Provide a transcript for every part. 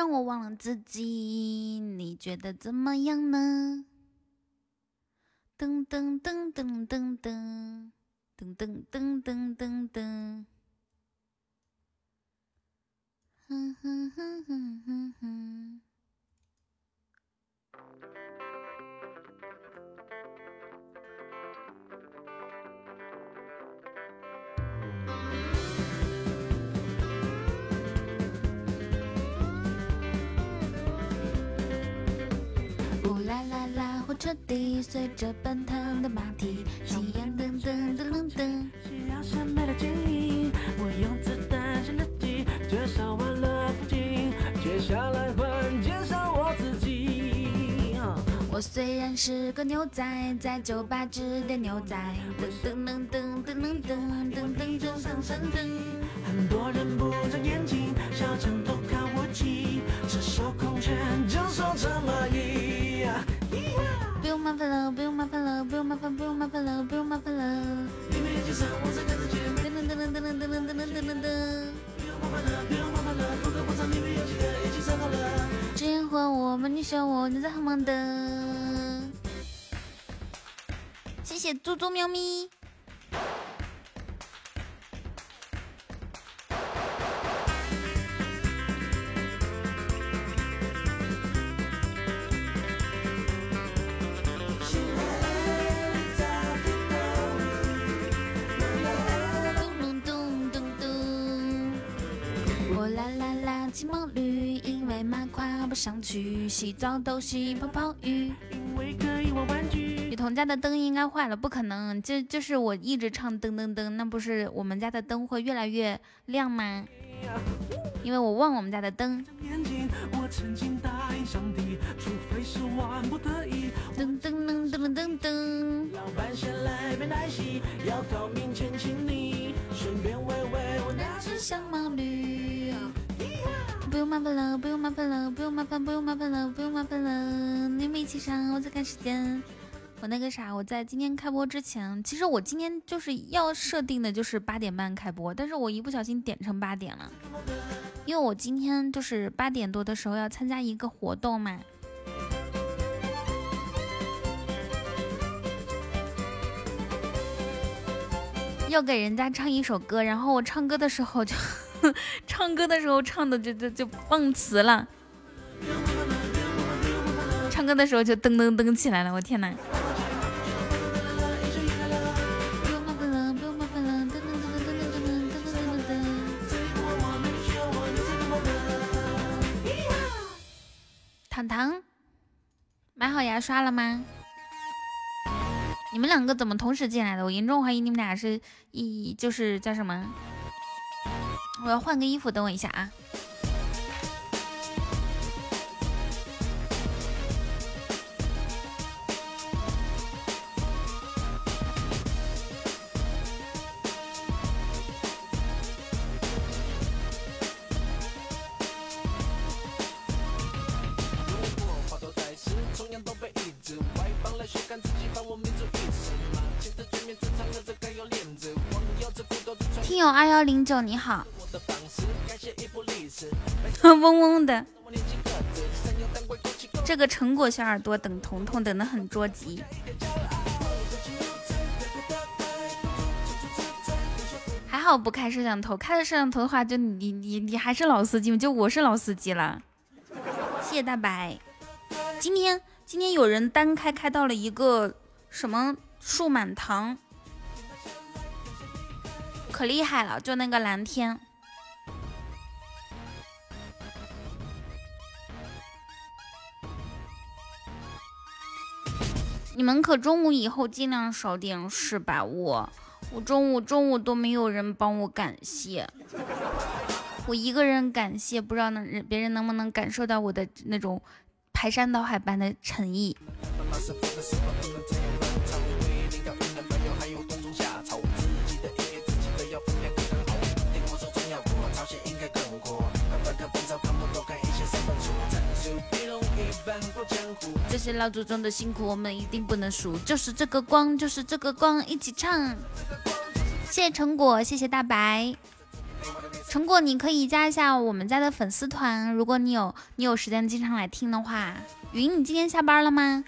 让我忘了自己，你觉得怎么样呢？噔噔噔噔噔噔噔噔噔噔噔噔。哼哼哼哼哼哼。车底随着奔腾的马蹄，夕阳噔噔噔噔噔。需要闪美的剪影，我用子弹先自己介绍完了风景，接下来换介绍我自己。我虽然是个牛仔，在酒吧只点牛仔，噔噔噔噔噔噔噔噔噔噔噔噔。很多人不长眼睛，小强都看不起，赤手空拳就说这么一。麻烦了，不用麻烦了，不用麻烦，不用麻烦了，不用麻烦了。你们眼睛上我在看得见，噔噔噔噔噔噔噔噔噔噔噔噔。不用麻烦了，不用麻烦了，不可不长，你们有几个一起上好了。只烟火我吗你选我，你在很忙的。谢谢猪猪喵咪。啦啦啦骑毛驴，因为马跨不上去，洗澡都洗泡泡浴。因为可以玩玩具雨。桐家的灯应该坏了，不可能，这就是我一直唱噔噔噔，那不是我们家的灯会越来越亮吗？因为我忘我们家的灯。眼睛，我曾经答应上帝，除非是万不得已。噔噔噔噔噔噔，老板先来杯奶昔，要到面前亲你，顺便喂喂我那只只小毛驴。不用麻烦了，不用麻烦了，不用麻烦，不用麻烦了，不用麻烦了。你们一起上，我在看时间。我那个啥，我在今天开播之前，其实我今天就是要设定的就是八点半开播，但是我一不小心点成八点了，因为我今天就是八点多的时候要参加一个活动嘛。要给人家唱一首歌，然后我唱歌的时候就，唱歌的时候唱的就就就忘词了，唱歌的时候就噔噔噔起来了，我天哪！糖糖，买好牙刷了吗？你们两个怎么同时进来的？我严重怀疑你们俩是一就是叫什么？我要换个衣服，等我一下啊。二幺零九，你好，嗡嗡的。这个成果小耳朵等彤彤等得很着急。还好不开摄像头，开了摄像头的话，就你你你还是老司机吗？就我是老司机了。谢谢大白。今天今天有人单开开到了一个什么树满堂，可厉害了，就那个蓝天。你们可中午以后尽量少点事吧，我我中午中午都没有人帮我感谢，我一个人感谢，不知道能别人能不能感受到我的那种排山倒海般的诚意。这些老祖宗的辛苦，我们一定不能输。就是这个光，就是这个光，一起唱。谢谢成果，谢谢大白。成果你可以加一下我们家的粉丝团，如果你有你有时间经常来听的话。云，你今天下班了吗？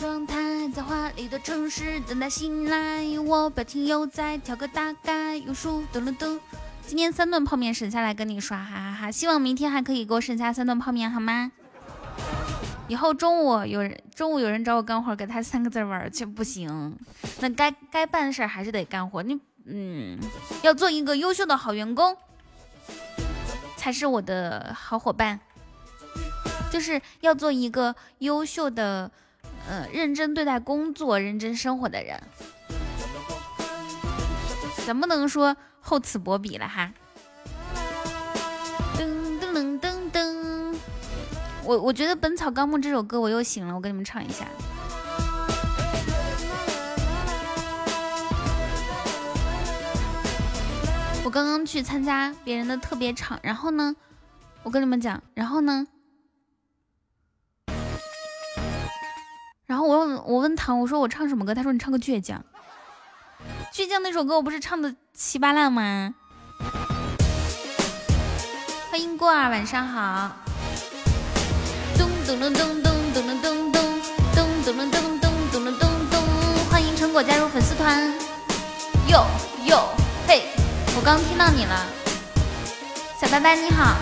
状态在华丽的城市等待醒来，我表情又在调个大概，用数噔噔噔。今天三顿泡面省下来跟你刷，哈哈哈！希望明天还可以给我省下三顿泡面，好吗？以后中午有人中午有人找我干活，给他三个字玩去不行。那该该办的事还是得干活。你嗯，要做一个优秀的好员工，才是我的好伙伴。就是要做一个优秀的。呃，认真对待工作、认真生活的人，能不能说厚此薄彼了哈？噔噔噔噔噔，我我觉得《本草纲目》这首歌我又醒了，我给你们唱一下。我刚刚去参加别人的特别场，然后呢，我跟你们讲，然后呢。然后我问我问唐，我说我唱什么歌？他说你唱个倔强。倔强那首歌我不是唱的稀巴烂吗？欢迎过儿，晚上好。咚咚咚咚咚咚咚咚咚咚咚咚咚咚咚咚咚。欢迎成果加入粉丝团。哟哟嘿，我刚听到你了，小白白你好。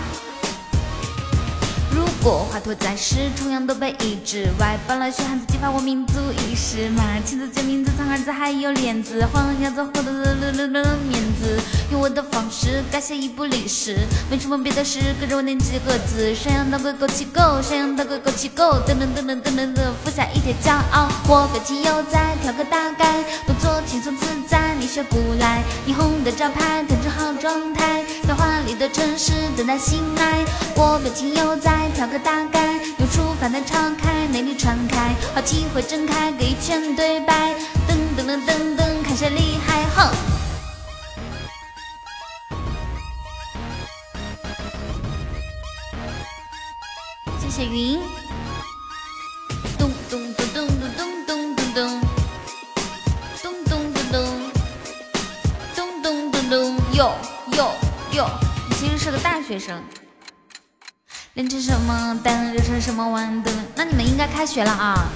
如果华佗在世，重阳都被抑制。外邦了血汉字，激发我民族意识。马青子救名字，藏儿子还有莲子。黄鸭子获得了了了了面子。用我的方式改写一部历史。没什么别的事，跟着我念几个字。山羊当归枸杞狗，山羊当归枸杞狗。噔噔噔噔噔噔噔，服下一帖骄傲。我表情悠哉，跳个大概，动作轻松自在，你学不来。霓虹的招牌，调整好状态，在华丽的城市等待醒来。我表情悠哉。跳个大概，用出凡的敞开，内力传开，好机会睁开，给一圈对白，噔噔噔噔噔，看谁厉害，哼！谢谢云，咚咚咚咚咚咚咚咚咚，咚咚咚咚，咚咚咚咚，哟哟哟，你其实是个大学生。练成什么蛋，热成什么碗的？那你们应该开学了啊！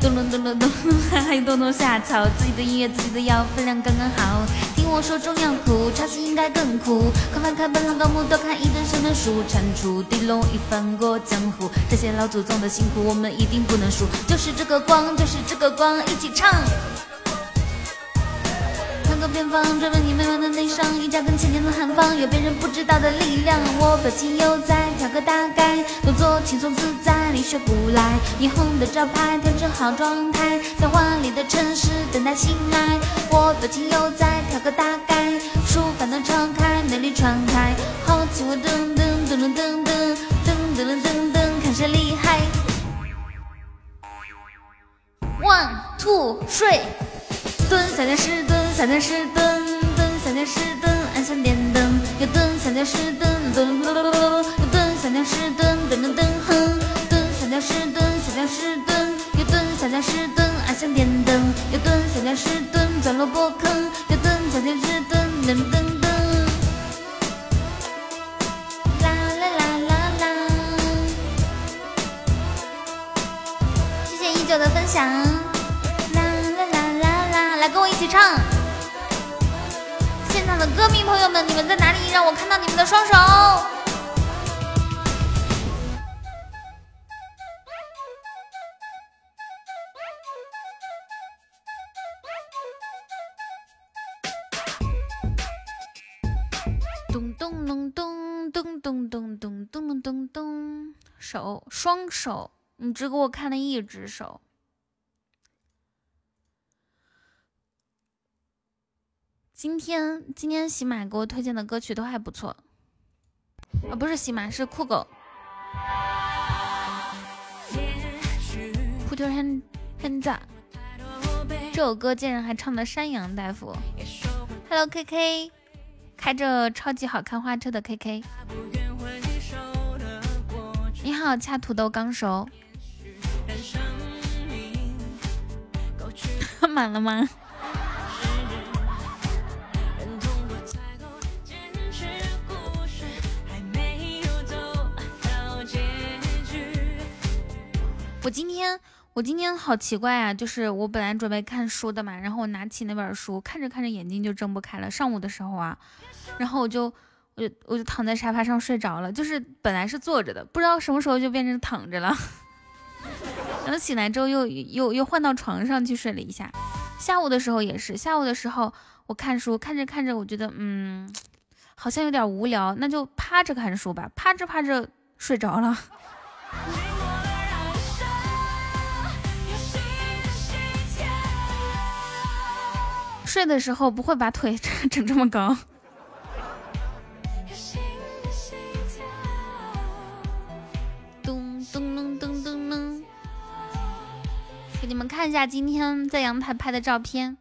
咚咚咚咚咚，还有咚咚下草，自己的音乐自己的药，分量刚刚好。听我说中药苦，抄袭应该更苦。快翻开本草纲目，多看一本神的书，铲除地龙已翻过江湖。这些老祖宗的辛苦，我们一定不能输。就是这个光，就是这个光，一起唱。个偏方，追问你美满的内伤，一扎根千年的寒方，有别人不知道的力量。我表情悠哉，跳个大概，动作轻松自在，你学不来。霓虹的招牌，调整好状态，在华丽的城市等待醒来。我表情悠哉，跳个大概，书帆能敞开，内力传开，好奇我噔噔噔噔噔噔噔噔噔噔，看谁厉害。One two three。蹲小僵尸蹲小僵尸蹲蹲小僵尸蹲暗香点灯，又蹲小僵尸蹲，咯噜噜噜，又蹲小僵尸蹲蹲蹲蹲，哼，蹲小僵尸蹲小僵尸蹲，又蹲小僵尸蹲暗香点灯，又蹲小僵尸蹲钻萝卜坑，又蹲小僵尸蹲噔噔噔。啦啦啦啦啦！谢谢一九的分享。友们，你们在哪里？让我看到你们的双手！咚咚咚咚咚咚咚咚咚咚咚，手双手，你只给我看了一只手。今天今天喜马给我推荐的歌曲都还不错，啊不是喜马是酷狗。Put your hand hands up，这首歌竟然还唱的山羊大夫。Hello K K，开着超级好看花车的 K K。你好，恰土豆刚熟。满了吗？我今天我今天好奇怪啊，就是我本来准备看书的嘛，然后我拿起那本书，看着看着眼睛就睁不开了。上午的时候啊，然后我就我就我就躺在沙发上睡着了，就是本来是坐着的，不知道什么时候就变成躺着了。然后醒来之后又又又换到床上去睡了一下。下午的时候也是，下午的时候我看书，看着看着，我觉得嗯，好像有点无聊，那就趴着看书吧，趴着趴着睡着了。睡的时候不会把腿 整这么高。咚咚咚咚咚咚，给你们看一下今天在阳台拍的照片。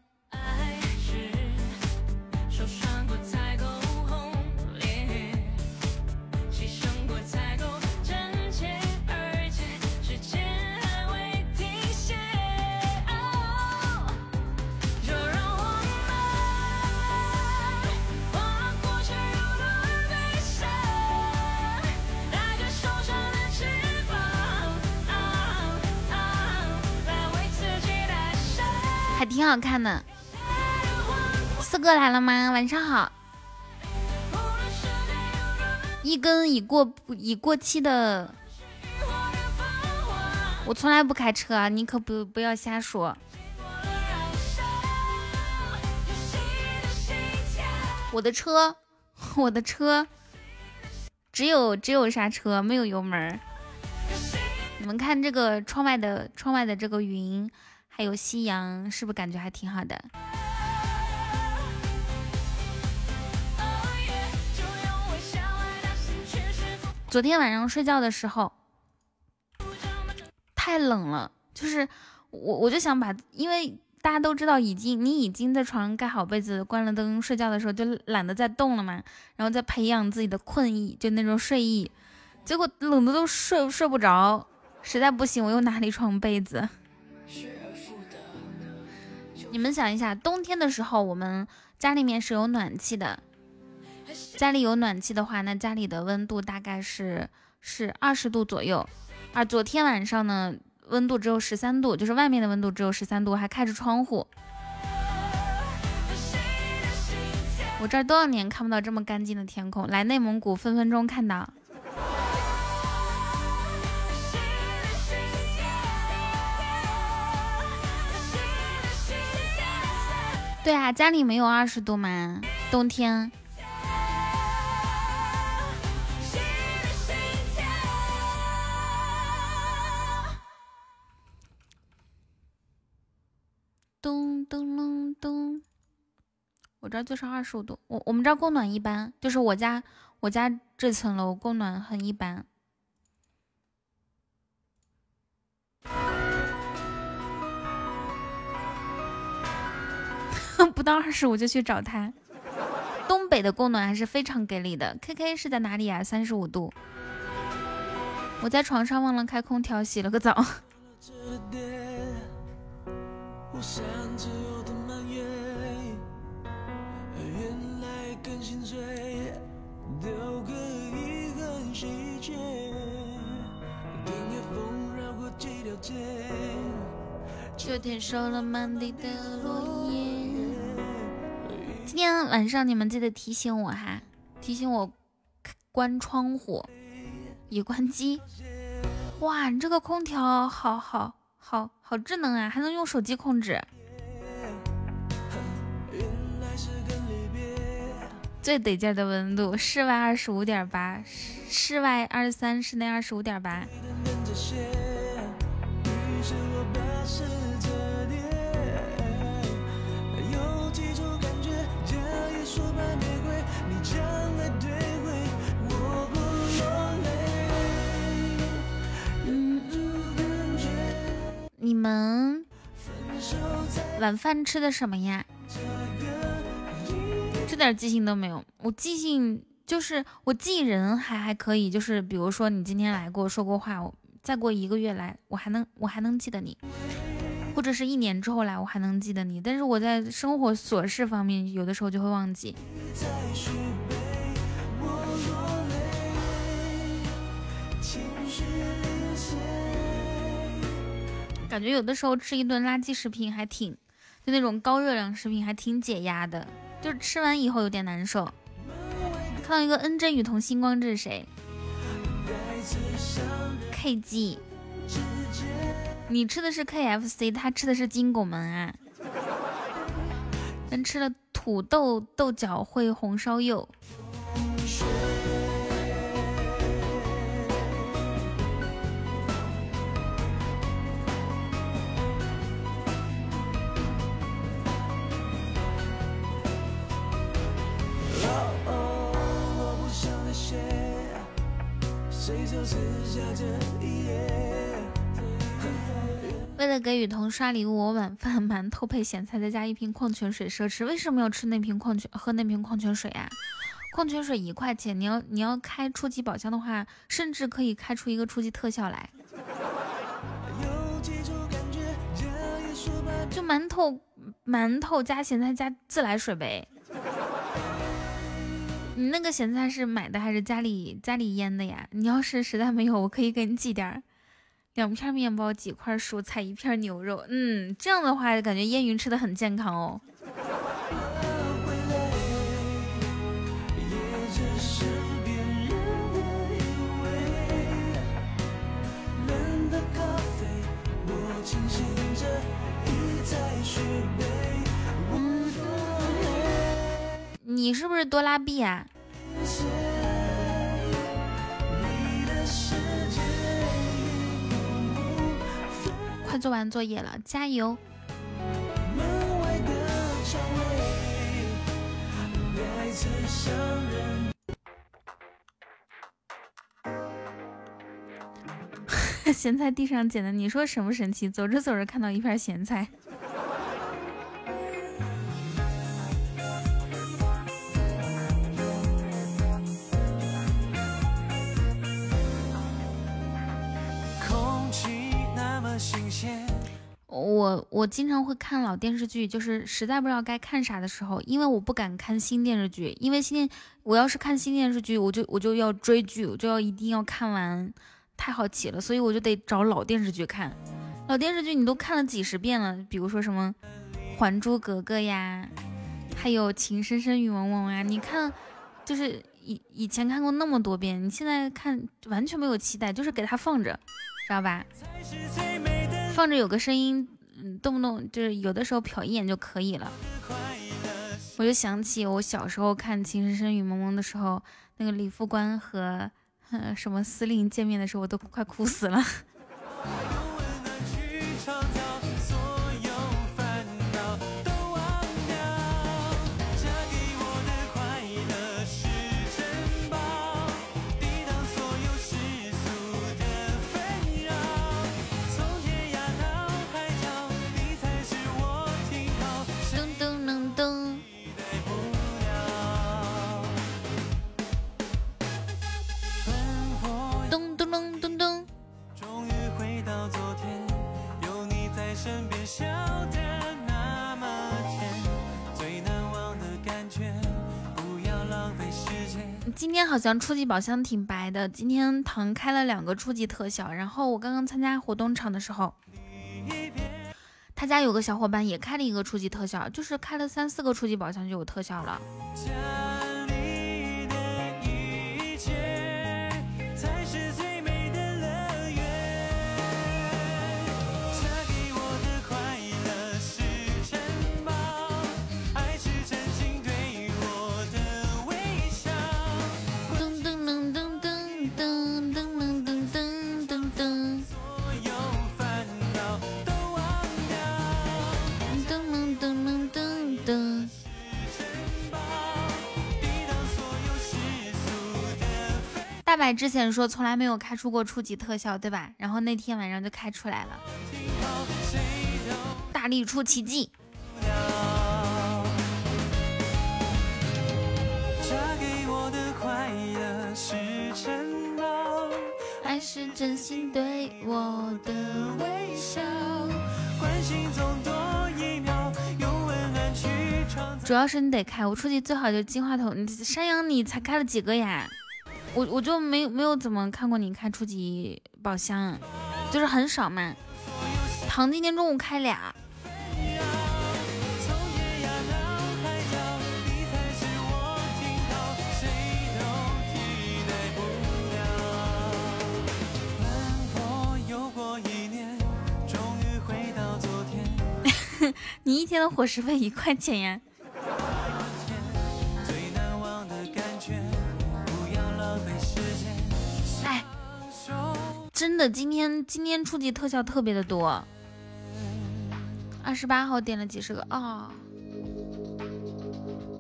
挺好看的，四哥来了吗？晚上好。一根已过已过期的，我从来不开车，你可不不要瞎说。我的车，我的车，只有只有刹车，没有油门。你们看这个窗外的窗外的这个云。还有夕阳，是不是感觉还挺好的？昨天晚上睡觉的时候太冷了，就是我我就想把，因为大家都知道，已经你已经在床上盖好被子、关了灯，睡觉的时候就懒得再动了嘛，然后再培养自己的困意，就那种睡意，结果冷的都睡睡不着，实在不行我又拿了一床被子。你们想一下，冬天的时候，我们家里面是有暖气的。家里有暖气的话，那家里的温度大概是是二十度左右。而昨天晚上呢，温度只有十三度，就是外面的温度只有十三度，还开着窗户。我这多少年看不到这么干净的天空，来内蒙古分分钟看到。对啊，家里没有二十度吗？冬天。咚咚隆咚，我这就是二十五度。我我们这供暖一般，就是我家我家这层楼供暖很一般。不到二十五就去找他。东北的供暖还是非常给力的。K K 是在哪里呀？三十五度。我在床上忘了开空调，洗了个澡。秋天收了满地的落叶。今天晚上你们记得提醒我哈，提醒我关窗户，已关机。哇，你这个空调好好好好智能啊，还能用手机控制。最得劲的温度，室外二十五点八，室外二十三，室内二十五点八。你们晚饭吃的什么呀？这点记性都没有。我记性就是我记人还还可以，就是比如说你今天来过说过话，我再过一个月来，我还能我还能记得你，或者是一年之后来，我还能记得你。但是我在生活琐事方面，有的时候就会忘记。感觉有的时候吃一顿垃圾食品还挺，就那种高热量食品还挺解压的，就是吃完以后有点难受。看到一个恩真雨桐星光，这是谁？KG，你吃的是 KFC，他吃的是金拱门啊。咱吃了土豆豆角烩红烧肉。为了给雨桐刷礼物，我晚饭 馒头配咸菜，再加一瓶矿泉水奢侈。为什么要吃那瓶矿泉喝那瓶矿泉水啊？矿泉水一块钱，你要你要开初级宝箱的话，甚至可以开出一个初级特效来。就馒头馒头加咸菜加自来水呗。你那个咸菜是买的还是家里家里腌的呀？你要是实在没有，我可以给你寄点儿。两片面包，几块蔬菜，一片牛肉。嗯，这样的话感觉烟云吃的很健康哦。你是不是多拉币啊？做完作业了，加油！咸菜地上捡的，你说神不神奇？走着走着看到一片咸菜。我我经常会看老电视剧，就是实在不知道该看啥的时候，因为我不敢看新电视剧，因为新电我要是看新电视剧，我就我就要追剧，我就要一定要看完，太好奇了，所以我就得找老电视剧看。老电视剧你都看了几十遍了，比如说什么《还珠格格》呀，还有《情深深雨蒙蒙》啊，你看就是以以前看过那么多遍，你现在看完全没有期待，就是给它放着，知道吧？放着有个声音。嗯，动不动就是有的时候瞟一眼就可以了。我就想起我小时候看《情深深雨蒙蒙》的时候，那个李副官和什么司令见面的时候，我都快哭死了。今天好像初级宝箱挺白的，今天腾开了两个初级特效，然后我刚刚参加活动场的时候，他家有个小伙伴也开了一个初级特效，就是开了三四个初级宝箱就有特效了。之前说从来没有开出过初级特效，对吧？然后那天晚上就开出来了，大力出奇迹。还是真心对我的微笑。主要是你得开，我初级最好就金话筒。山羊你才开了几个呀？我我就没没有怎么看过你开初级宝箱，就是很少嘛。糖今天中午开俩。你一天的伙食费一块钱呀？真的，今天今天初级特效特别的多。二十八号点了几十个啊？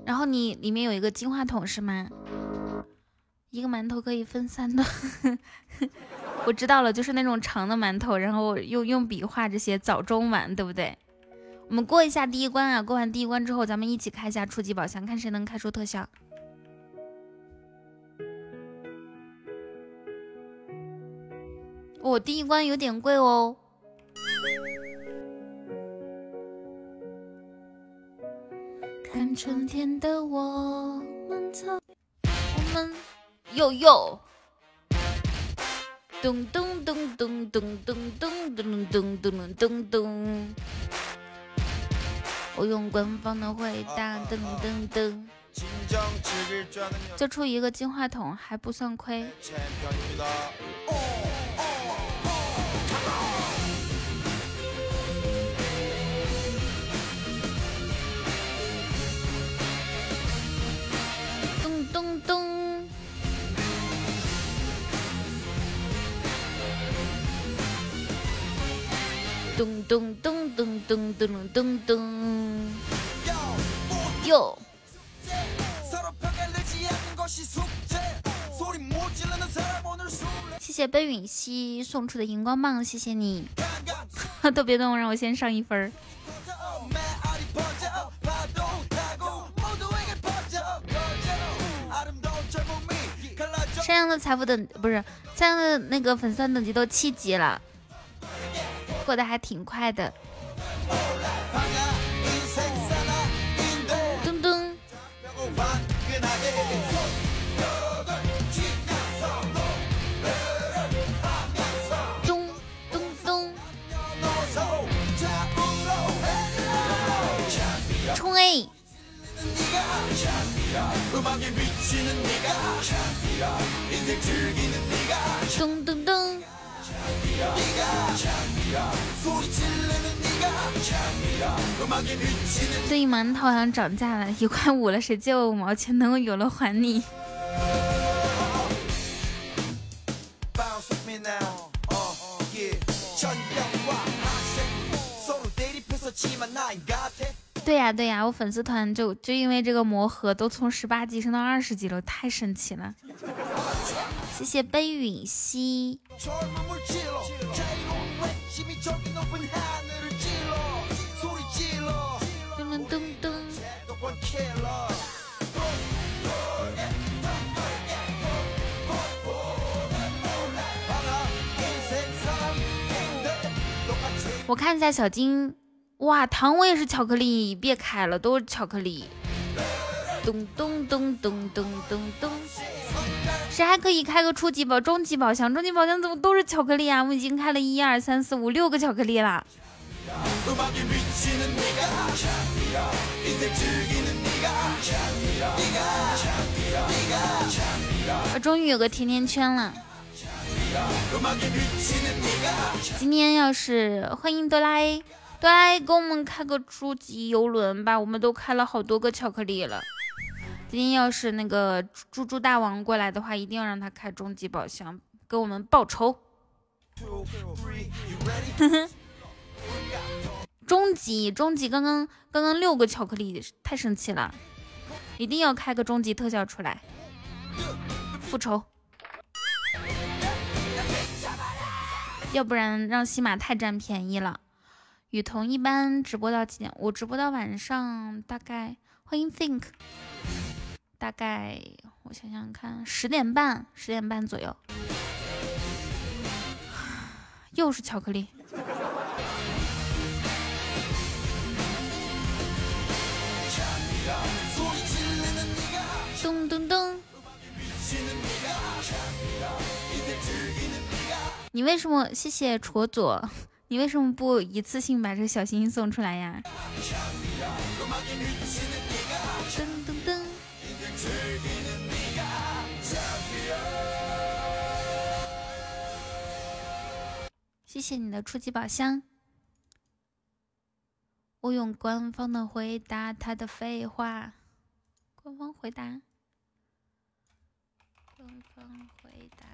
然后你里面有一个金话筒是吗？一个馒头可以分三段。我知道了，就是那种长的馒头，然后用用笔画这些早中晚，对不对？我们过一下第一关啊！过完第一关之后，咱们一起开一下初级宝箱，看谁能开出特效。我第一关有点贵哦。看春天的我们走，我们又又。咚咚咚咚咚咚咚咚咚咚咚咚。我用官方的回答，噔噔噔，就出一个金话筒还不算亏。咚咚咚，咚咚咚咚咚咚咚咚。哟！谢谢悲允熙送出的荧光棒，谢谢你。都别动，让我先上一分。山羊的财富等不是山羊的那个粉丝等级都七级了，过得还挺快的。咚咚。咚咚咚冲 A！咚咚咚！最近馒头好像涨价了，一块五了，谁借我五毛钱，等我有了还你。对呀对呀，我粉丝团就就因为这个魔盒都从十八级升到二十级了，太神奇了！谢谢奔允熙。我看一下小金。哇，糖我也是巧克力，别开了，都是巧克力。咚咚咚咚咚咚咚，谁还可以开个初级宝、中级宝箱？中级宝箱怎么都是巧克力啊？我已经开了一二三四五六个巧克力了。我终于有个甜甜圈了。今天要是欢迎哆啦 A。对，给我们开个初级游轮吧，我们都开了好多个巧克力了。今天要是那个猪猪大王过来的话，一定要让他开终极宝箱，给我们报仇。终极，终极，刚刚刚刚六个巧克力，太生气了，一定要开个终极特效出来，复仇。要不然让西马太占便宜了。雨桐一般直播到几点？我直播到晚上大概，欢迎 think，大概我想想看，十点半，十点半左右。又是巧克力。咚咚咚。你为什么？谢谢戳左。你为什么不一次性把这个小心心送出来呀？噔噔噔！谢谢你的初级宝箱。我用官方的回答他的废话。官方回答。官方回答。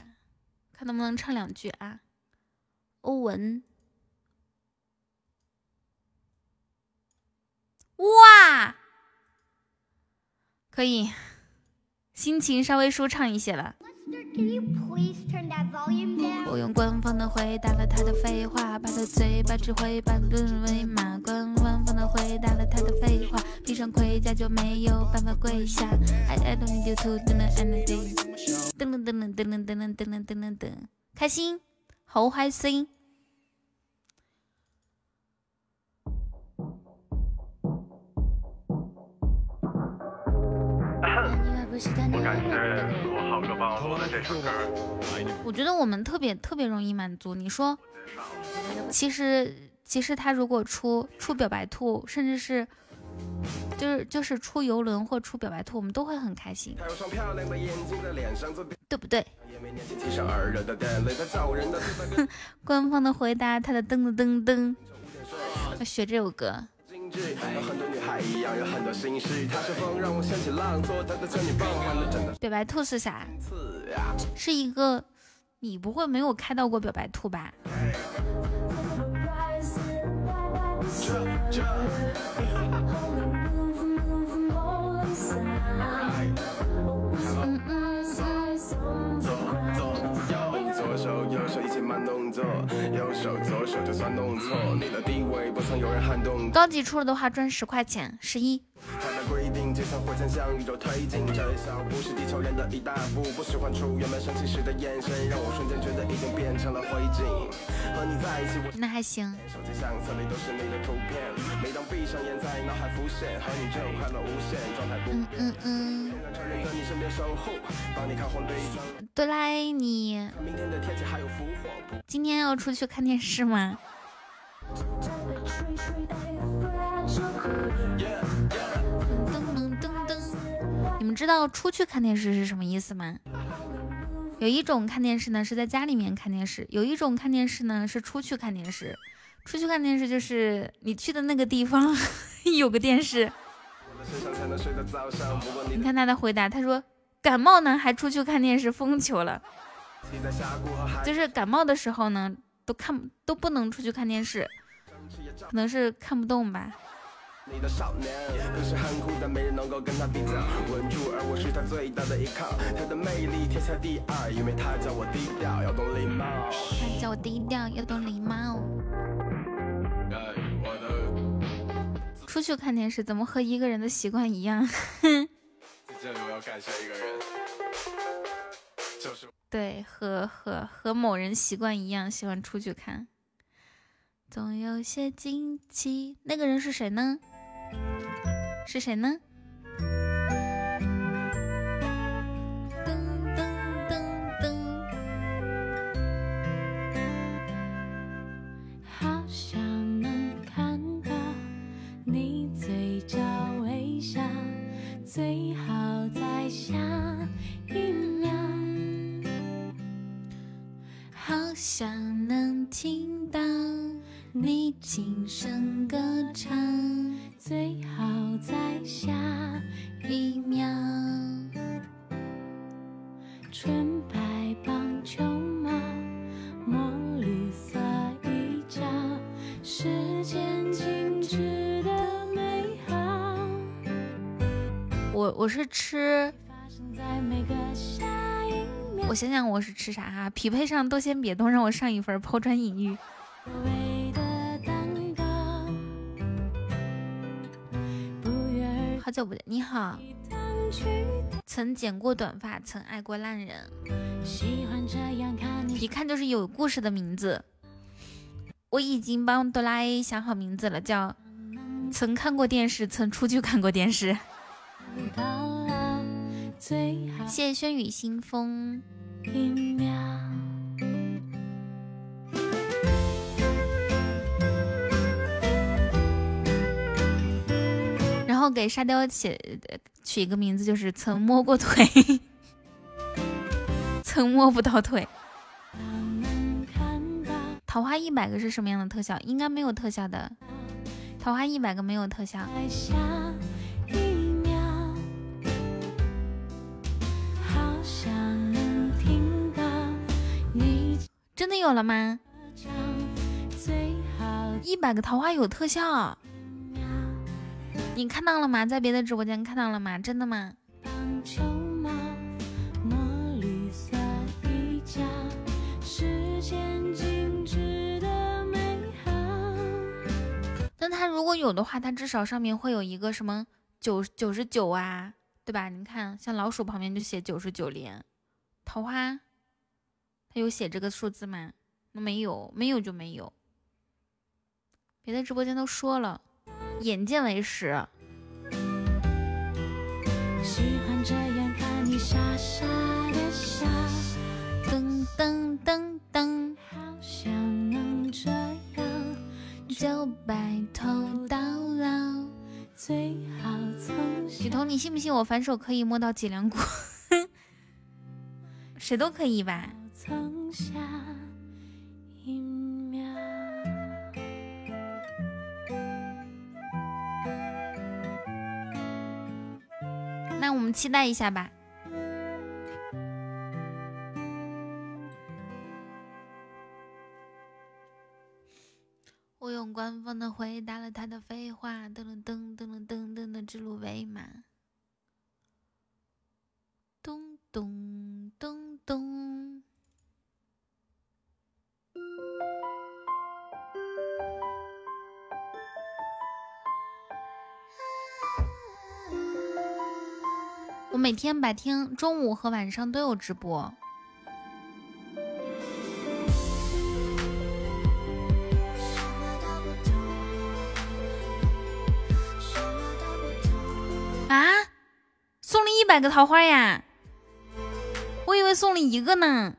看能不能唱两句啊？欧文。哇，可以，心情稍微舒畅一些了。我用官方的回答了他的废话，把他嘴巴指挥把论为马。官方的回答了他的废话，披上盔甲就没有办法跪下。I don't need you to do anything。噔噔噔噔噔噔噔噔噔噔噔，开心，好开心。我感觉我好哥帮我录的这首歌，我觉得我们特别特别容易满足。你说，其实其实他如果出出表白兔，甚至是就是就是出游轮或出表白兔，我们都会很开心，对不对？官方的回答，他的噔噔噔噔，要学这首歌。有很多女孩一样有很多心事。表白兔是啥？是一个你不会没有开到过表白兔吧？左手右手一起慢动作右手左这就算弄错你的地位不曾有人撼动。高级出了的话赚十块钱十一。还没规定就像火箭向宇宙推进这小步是地球人的一大步不喜欢出原本生气时的眼神让我瞬间觉得已经变成了灰烬。和你在一起我那还行。手机相册里都是你的图片每当闭上眼在脑海浮现和你这种快乐无限状态不嗯嗯嗯。有超人在你身边守护把你看红了对来你明天的天气还有浮黄不今天要出去看电视吗？噔噔噔噔！你们知道出去看电视是什么意思吗？有一种看电视呢是在家里面看电视，有一种看电视呢是出去看电视。出去看电视就是你去的那个地方 有个电视。你看他的回答，他说感冒呢还出去看电视疯球了，就是感冒的时候呢都看都不能出去看电视，可能是看不动吧。你的少年可是很酷，没人能够跟他比较。稳住，而我是他最大的依靠。他的魅力天下第二，因为他叫我低调，要懂礼貌。他叫我低调，要懂礼貌。出去看电视，怎么和一个人的习惯一样？这里我要感谢一个人，就是。对，和和和某人习惯一样，喜欢出去看。总有些惊奇，那个人是谁呢？是谁呢？想能听到你轻声歌唱。最好在下一秒，纯白棒球帽，墨绿色衣角，时间静止的美好。我我是吃，我想想我是吃啥哈？匹配上都先别动，让我上一份抛砖引玉。好久不见，你好。曾剪过短发，曾爱过烂人，一看就是有故事的名字。我已经帮哆啦 A 想好名字了，叫曾看过电视，曾出去看过电视。谢谢轩宇新风。一秒然后给沙雕写取一个名字就是曾摸过腿曾摸不到腿。桃花一百个是什么样的特效？应该没有特效的。桃花一百个没有特效。真的有了吗？一百个桃花有特效，你看到了吗？在别的直播间看到了吗？真的吗？那他如果有的话，他至少上面会有一个什么九九十九啊，对吧？你看，像老鼠旁边就写九十九连桃花。他有写这个数字吗？那没有，没有就没有。别的直播间都说了，眼见为实。噔噔噔噔，就白头到老。雨桐，你信不信我反手可以摸到脊梁骨？谁都可以吧？曾下一秒。那我们期待一下吧。我用官方的回答了他的废话。噔噔噔噔噔噔的指鹿为马。咚咚咚咚。我每天白天、中午和晚上都有直播。啊！送了一百个桃花呀！我以为送了一个呢。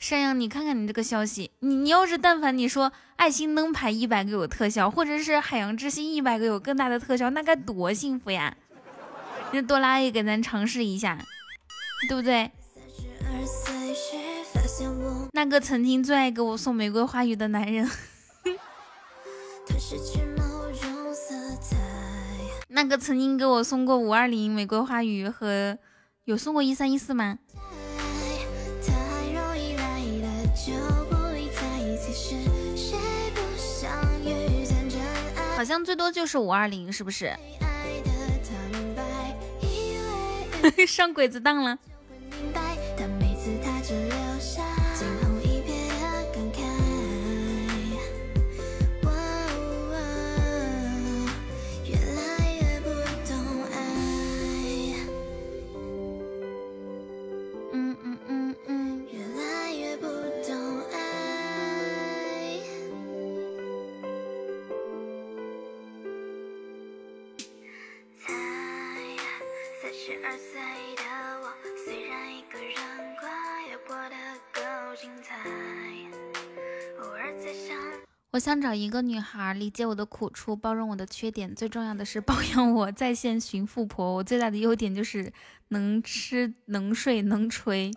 山羊，你看看你这个消息，你你要是但凡你说爱心灯牌一百个有特效，或者是海洋之心一百个有更大的特效，那该多幸福呀！那多拉也给咱尝试一下，对不对？那个曾经最爱给我送玫瑰花语的男人，那个曾经给我送过五二零玫瑰花语和有送过一三一四吗？像最多就是五二零，是不是？上鬼子当了。我想找一个女孩理解我的苦处，包容我的缺点，最重要的是 包养我，在线寻富婆。我最大的优点就是能吃能睡能吹。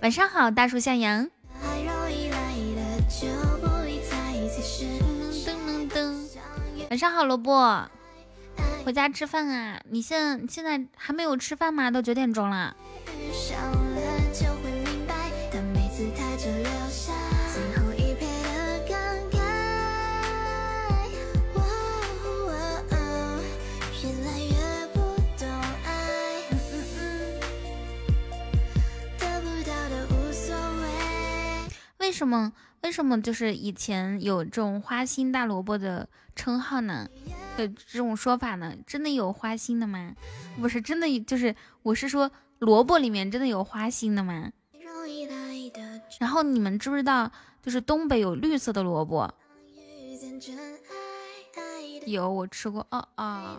晚上好，大树向阳。晚上好，萝卜。回家吃饭啊！你现现在还没有吃饭吗？都九点钟了。为什么？为什么就是以前有这种花心大萝卜的称号呢？的这种说法呢，真的有花心的吗？不是真的，就是我是说萝卜里面真的有花心的吗？然后你们知不知道，就是东北有绿色的萝卜？有，我吃过。哦哦，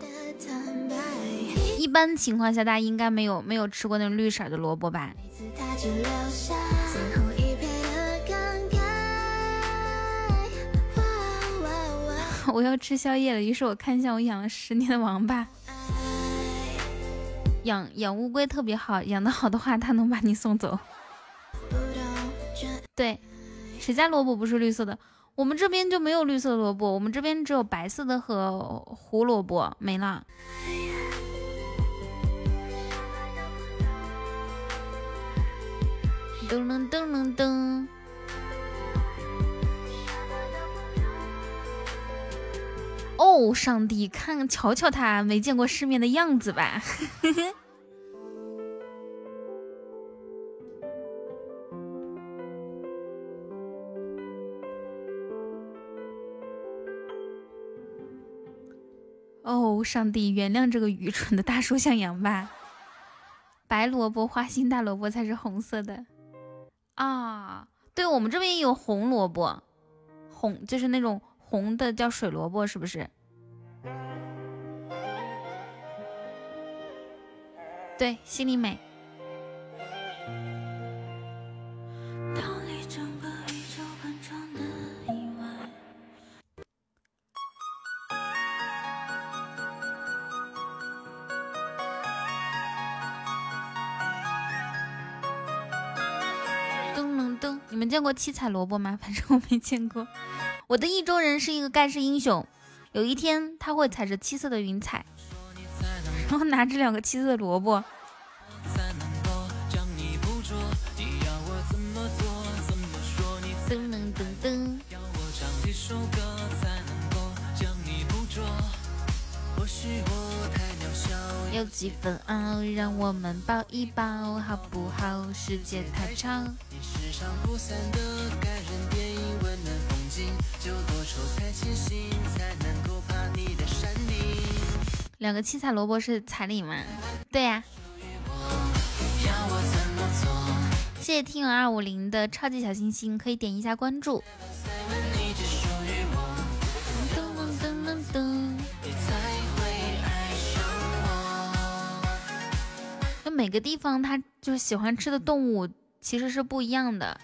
一般情况下，大家应该没有没有吃过那种绿色的萝卜吧？我要吃宵夜了，于是我看向我养了十年的王八。养养乌龟特别好，养的好的话，它能把你送走。对，谁家萝卜不是绿色的？我们这边就没有绿色萝卜，我们这边只有白色的和胡萝卜，没了。噔噔噔噔噔！哦，上帝，看瞧瞧他没见过世面的样子吧。哦，上帝，原谅这个愚蠢的大叔向阳吧。白萝卜、花心大萝卜才是红色的啊！对我们这边也有红萝卜，红就是那种红的叫水萝卜，是不是？对，心里美。你们见过七彩萝卜吗？反正我没见过。我的意中人是一个盖世英雄，有一天他会踩着七色的云彩，然后拿着两个七色的萝卜。噔噔噔噔。有几分傲，让我们抱一抱，好不好？世界太长。两个七彩萝卜是彩礼吗？对呀。谢谢听友二五零的超级小星星，可以点一下关注。就每个地方，他就喜欢吃的动物。其实是不一样的。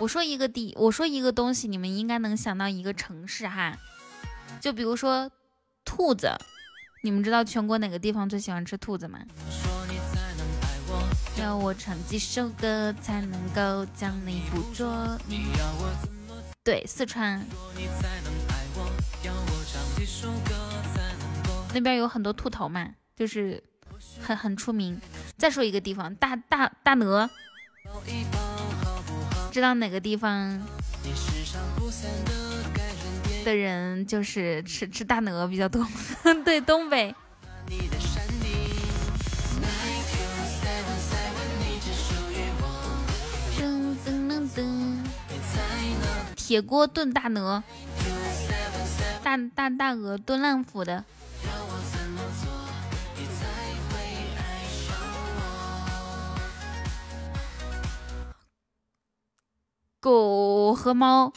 我说一个地，我说一个东西，你们应该能想到一个城市哈。就比如说兔子，你们知道全国哪个地方最喜欢吃兔子吗？要我唱几首歌才能够将你捕捉？对，四川。那边有很多兔头嘛，就是。很很出名。再说一个地方，大大大鹅，知道哪个地方的人就是吃吃大鹅比较多？对，东北。铁锅炖大鹅，大大大鹅炖烂腐的。狗和猫，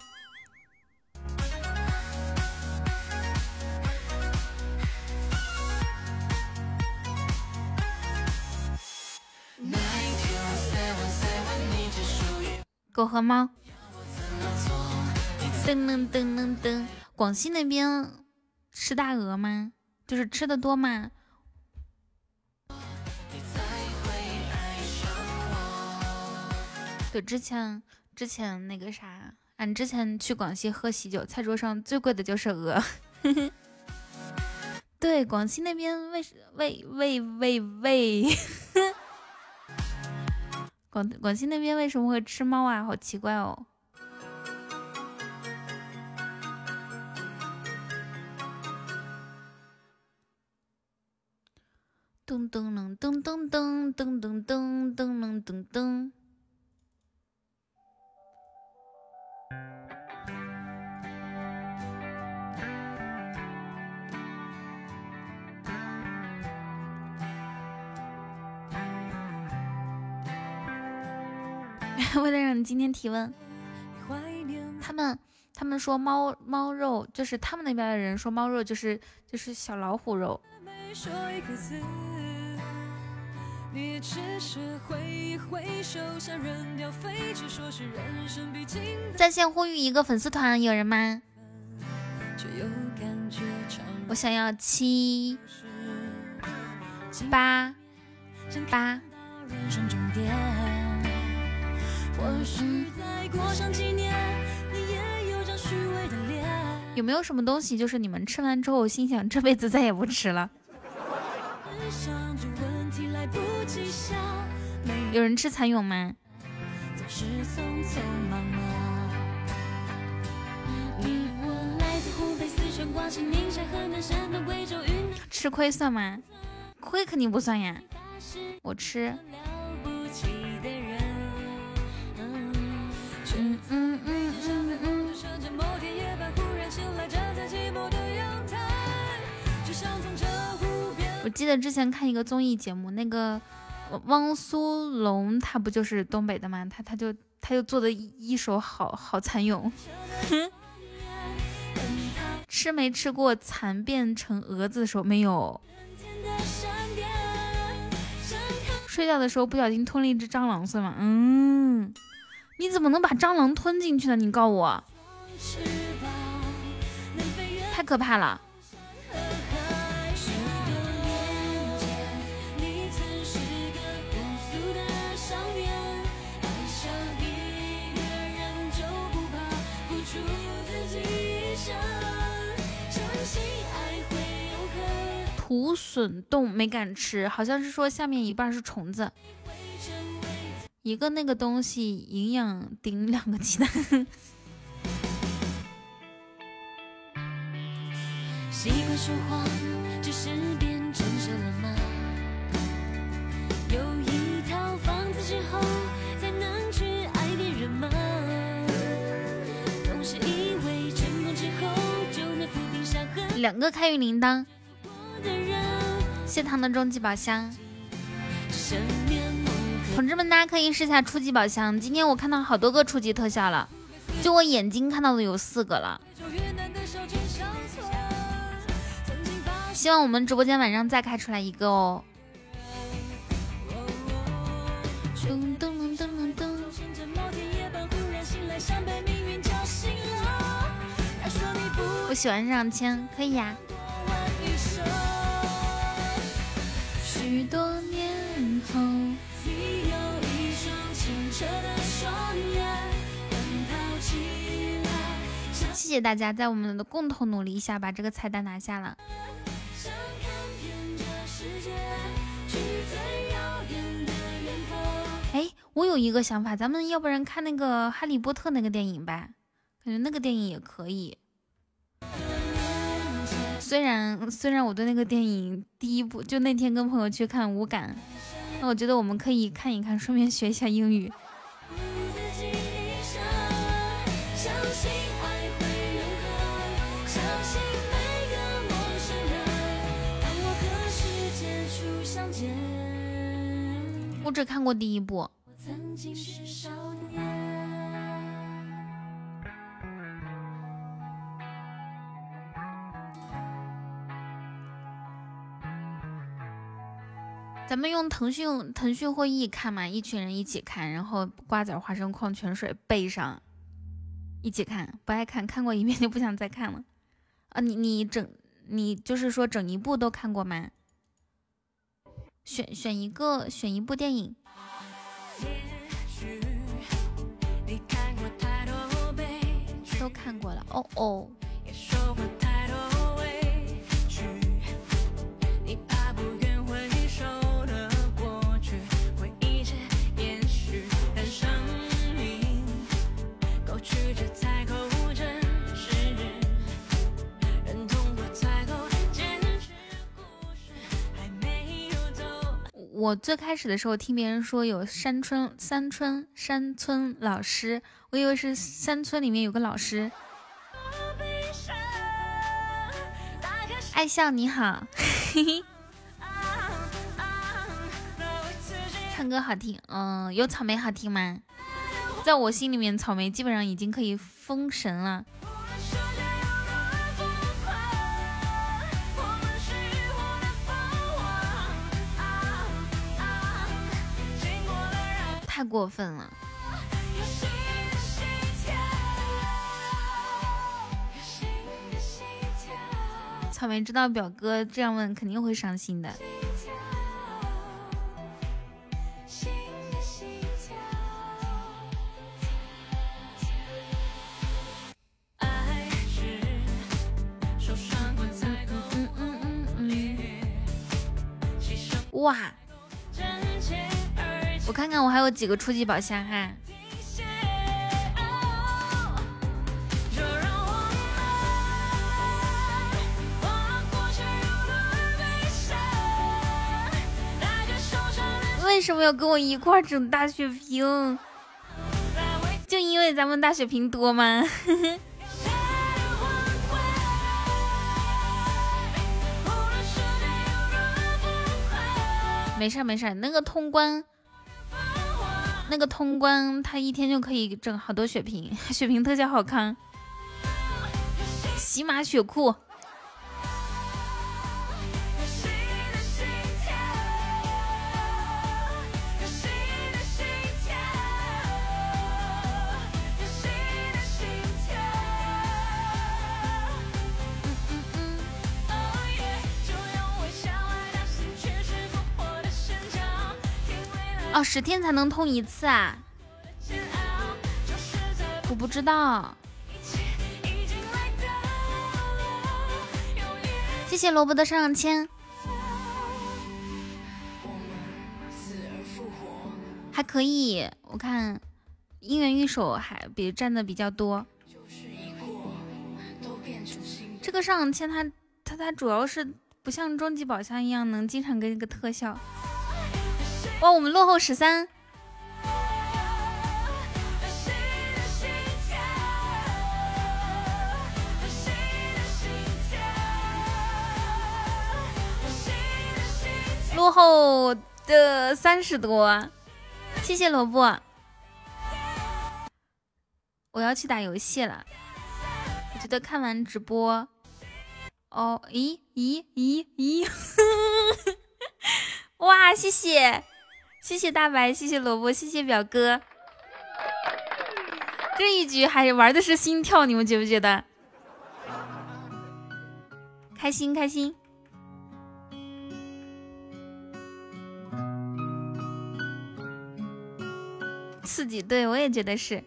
狗和猫，噔噔噔噔噔。广西那边吃大鹅吗？就是吃的多吗？对，之前。之前那个啥，俺之前去广西喝喜酒，菜桌上最贵的就是鹅。对，广西那边为为为为为，广广西那边为什么会吃猫啊？好奇怪哦。噔噔噔噔噔噔噔噔噔噔噔噔。为了让你今天提问，他们他们说猫猫肉就是他们那边的人说猫肉就是就是小老虎肉，在线呼吁一个粉丝团，有人吗？我想要七八八。有没有什么东西，就是你们吃完之后心想这辈子再也不吃了？有人吃蚕蛹吗？吃亏算吗？亏肯定不算呀，我吃。嗯嗯嗯。我记得之前看一个综艺节目，那个汪苏泷，他不就是东北的吗？他他就他就做的一手好好蚕蛹。吃没吃过蚕变成蛾子的时候？没有。睡觉的时候不小心吞了一只蟑螂，算吗？嗯。你怎么能把蟑螂吞进去呢？你告我。太可怕了。土笋冻没敢吃，好像是说下面一半是虫子，一个那个东西营养顶两个鸡蛋。习惯说谎，只是变成熟了吗？有一套房子之后，才能去爱别人吗？总是以为成功之后就能抚平伤痕。两个开运铃铛。谢糖的终极宝箱，同志们，大家可以试下初级宝箱。今天我看到好多个初级特效了，就我眼睛看到的有四个了。希望我们直播间晚上再开出来一个哦。我喜欢上签，可以呀。许多年后，谢谢大家在我们的共同努力下把这个彩蛋拿下了。哎，我有一个想法，咱们要不然看那个《哈利波特》那个电影吧，感觉那个电影也可以。虽然虽然我对那个电影第一部就那天跟朋友去看无感，那我觉得我们可以看一看，顺便学一下英语。我只看过第一部。咱们用腾讯腾讯会议看嘛，一群人一起看，然后瓜子花生矿泉水备上，一起看。不爱看看过一遍就不想再看了。啊，你你整你就是说整一部都看过吗？选选一个选一部电影。都看过了哦哦。我最开始的时候听别人说有山村山村山村老师，我以为是山村里面有个老师。爱笑你好，唱歌好听，嗯，有草莓好听吗？在我心里面，草莓基本上已经可以封神了。太过分了。草莓知道表哥这样问肯定会伤心的。哇！我看看我还有几个初级宝箱哈。为什么要跟我一块整大血瓶？就因为咱们大血瓶多吗？没事没事，那个通关，那个通关，他一天就可以整好多血瓶，血瓶特效好看，喜马血库。十天才能通一次啊！我不知道。谢谢萝卜的上上签，还可以。我看姻缘玉手还比占的比较多。这个上签它它它主要是不像终极宝箱一样能经常给你个特效。哇，我们落后十三，落后的三十多，谢谢萝卜，我要去打游戏了。我觉得看完直播，哦，咦咦咦咦，哇，谢谢。谢谢大白，谢谢萝卜，谢谢表哥。这一局还玩的是心跳，你们觉不觉得？开心开心。刺激，对我也觉得是。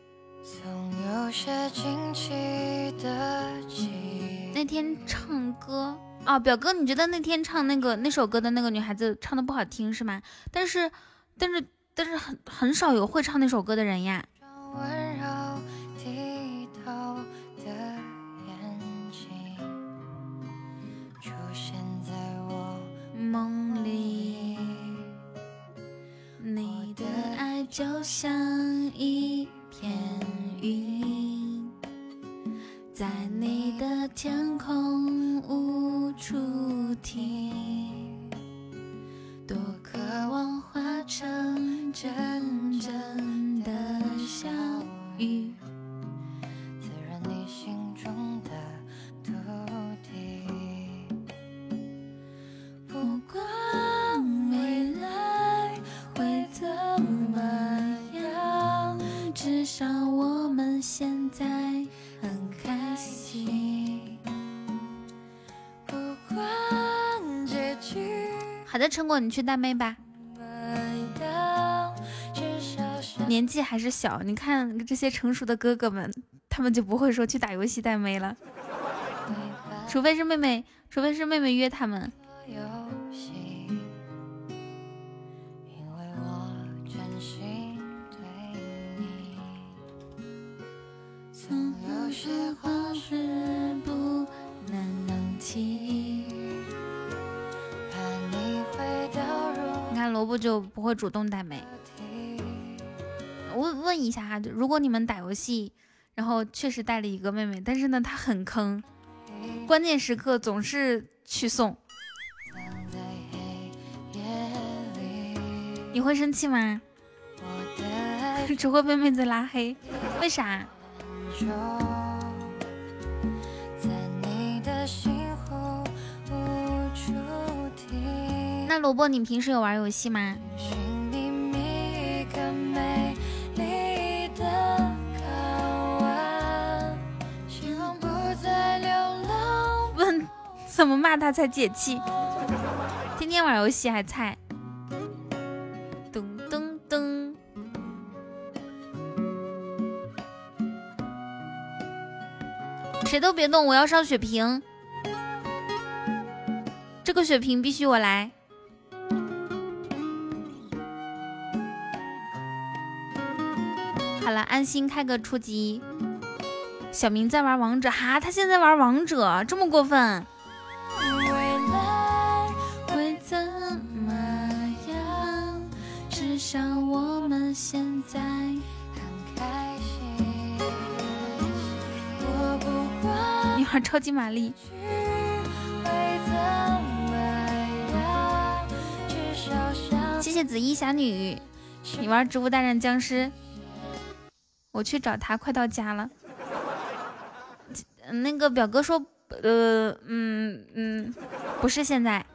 那天唱歌啊，表哥，你觉得那天唱那个那首歌的那个女孩子唱的不好听是吗？但是。但是但是很很少有会唱那首歌的人呀。梦里，你的爱就像一片云，在你的天空无处停。阵阵的小雨，滋润你心中的土地。不管未来会怎么样，至少我们现在很开心。不管结局。好的，陈果你去带妹吧。年纪还是小，你看这些成熟的哥哥们，他们就不会说去打游戏带妹了，除非是妹妹，除非是妹妹约他们。有些话是不能你看萝卜就不会主动带妹。问问一下哈，如果你们打游戏，然后确实带了一个妹妹，但是呢她很坑，关键时刻总是去送，你会生气吗？只会被妹子拉黑，为啥？那萝卜，你平时有玩游戏吗？怎么骂他才解气？天天玩游戏还菜。噔噔噔，谁都别动，我要上血瓶。这个血瓶必须我来。好了，安心开个初级。小明在玩王者，哈，他现在玩王者，这么过分？现在很开心。我不管你玩超级玛丽。谢谢紫衣侠女，你玩植物大战僵尸。我去找他，快到家了。那个表哥说，呃，嗯嗯，不是现在。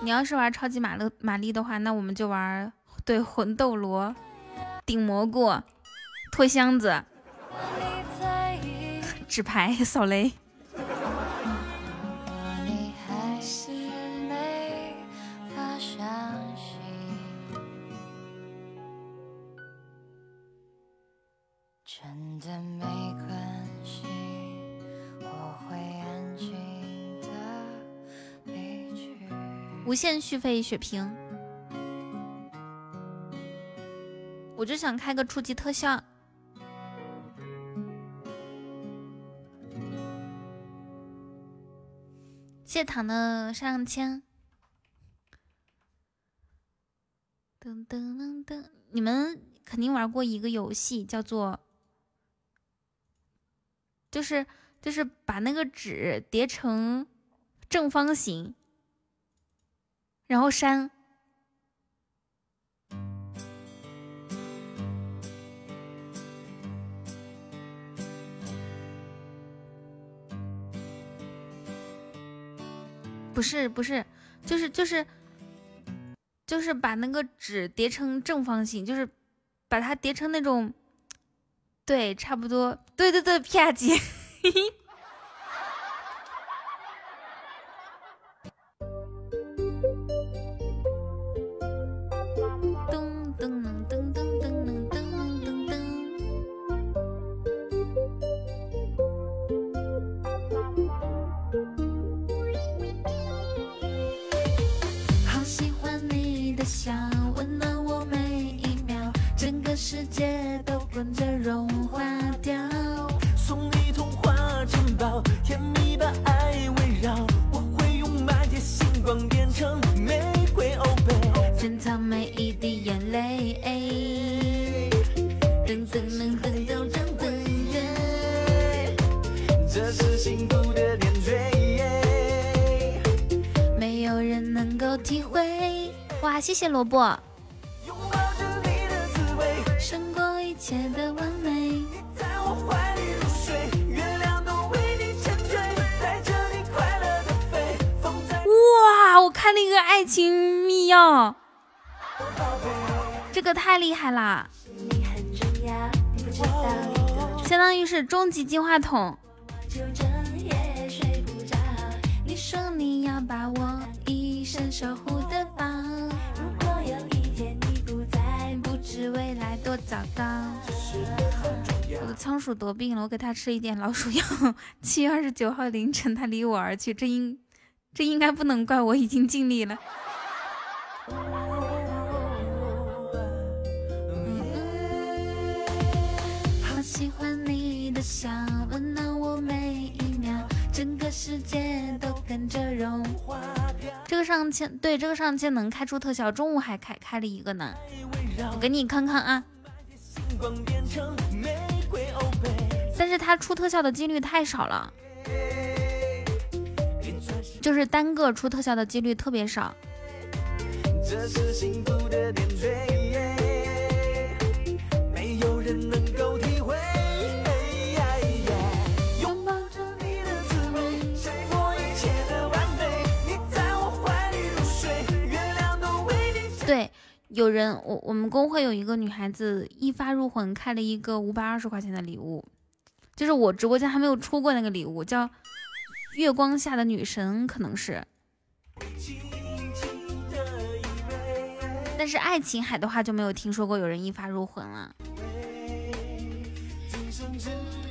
你要是玩超级玛丽玛丽的话，那我们就玩对魂斗罗、顶蘑菇、拖箱子、纸牌、扫雷。限续费血瓶，我就想开个初级特效。谢糖的上签。噔噔噔噔，你们肯定玩过一个游戏，叫做，就是就是把那个纸叠成正方形。然后删，不是不是，就是就是就是把那个纸叠成正方形，就是把它叠成那种，对，差不多，对对对，啪叽。嘿 嘿谢萝卜。哇，我开了一个爱情密钥，这个太厉害啦！相当于是终极进化筒。你说你要把我一生守护未来多糟糕！我的仓鼠得病了，我给它吃一点老鼠药。七月二十九号凌晨，它离我而去，这应这应该不能怪我，已经尽力了。好喜欢你的笑，温暖我每一秒，整个世界都跟着融化。这个上千，对，这个上千能开出特效，中午还开开了一个呢。我给你看看啊，光变成玫瑰但是它出特效的几率太少了，就是单个出特效的几率特别少。对。有人，我我们公会有一个女孩子一发入魂，开了一个五百二十块钱的礼物，就是我直播间还没有出过那个礼物，叫月光下的女神，可能是。但是爱琴海的话就没有听说过有人一发入魂了。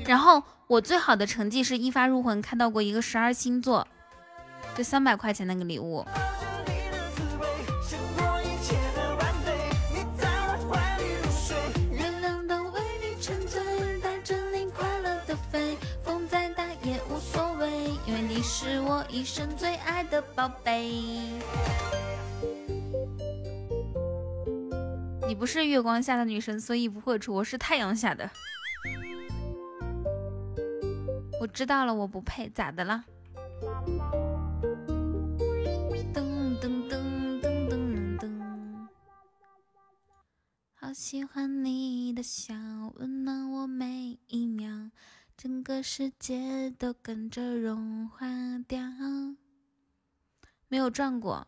然后我最好的成绩是一发入魂，看到过一个十二星座，就三百块钱那个礼物。一生最爱的宝贝。你不是月光下的女神，所以不会出。我是太阳下的。我知道了，我不配，咋的了？噔噔噔噔噔噔。好喜欢你的笑，温暖我每一。整个世界都跟着融化掉，没有转过，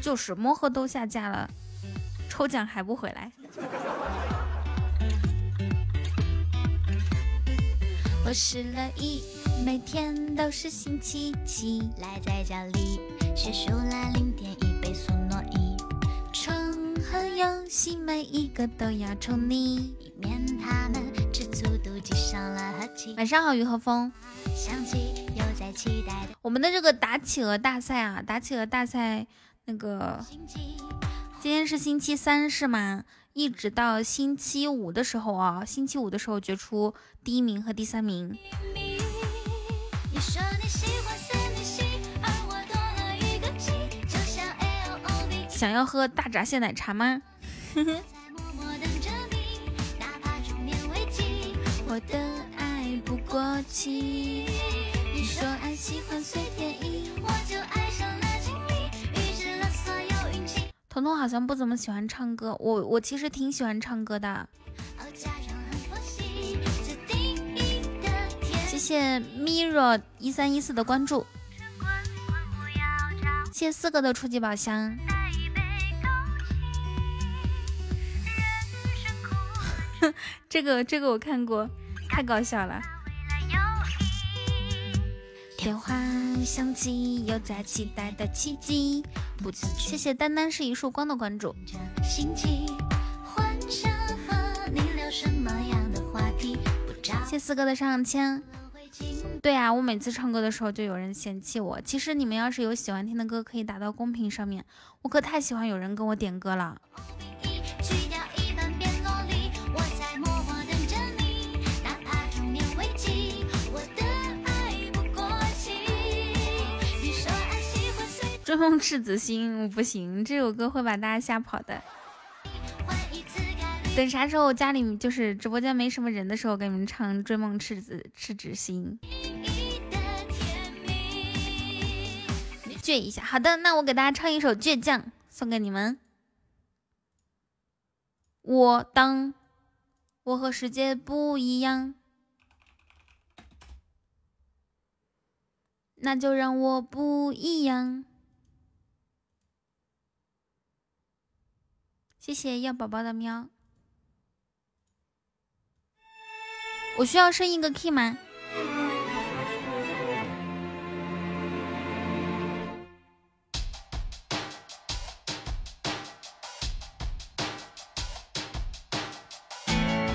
就是魔盒都下架了，抽奖还不回来。我失了忆，每天都是星期七，赖在家里学书啦，零点一。游戏每一个都要宠你，以免他们吃醋妒忌伤了和气。晚上好，于和风。想起又在期待我们的这个打企鹅大赛啊，打企鹅大赛那个，今天是星期三是吗？一直到星期五的时候啊，星期五的时候决出第一名和第三名。想要喝大闸蟹奶茶吗？彤彤好像不怎么喜欢唱歌，我我其实挺喜欢唱歌的。谢谢 Miro 一三一四的关注，谢谢四哥的初级宝箱。这个这个我看过，太搞笑了。电话响起，又在期待的奇迹。不，谢谢丹丹是一束光的关注。谢四哥的上签。对啊，我每次唱歌的时候就有人嫌弃我。其实你们要是有喜欢听的歌，可以打到公屏上面。我可太喜欢有人跟我点歌了。追梦赤子心我不行，这首歌会把大家吓跑的。等啥时候家里就是直播间没什么人的时候，给你们唱追梦赤子赤子心。倔一下，好的，那我给大家唱一首倔强，送给你们。我当我和世界不一样，那就让我不一样。谢谢要宝宝的喵，我需要升一个 key 吗？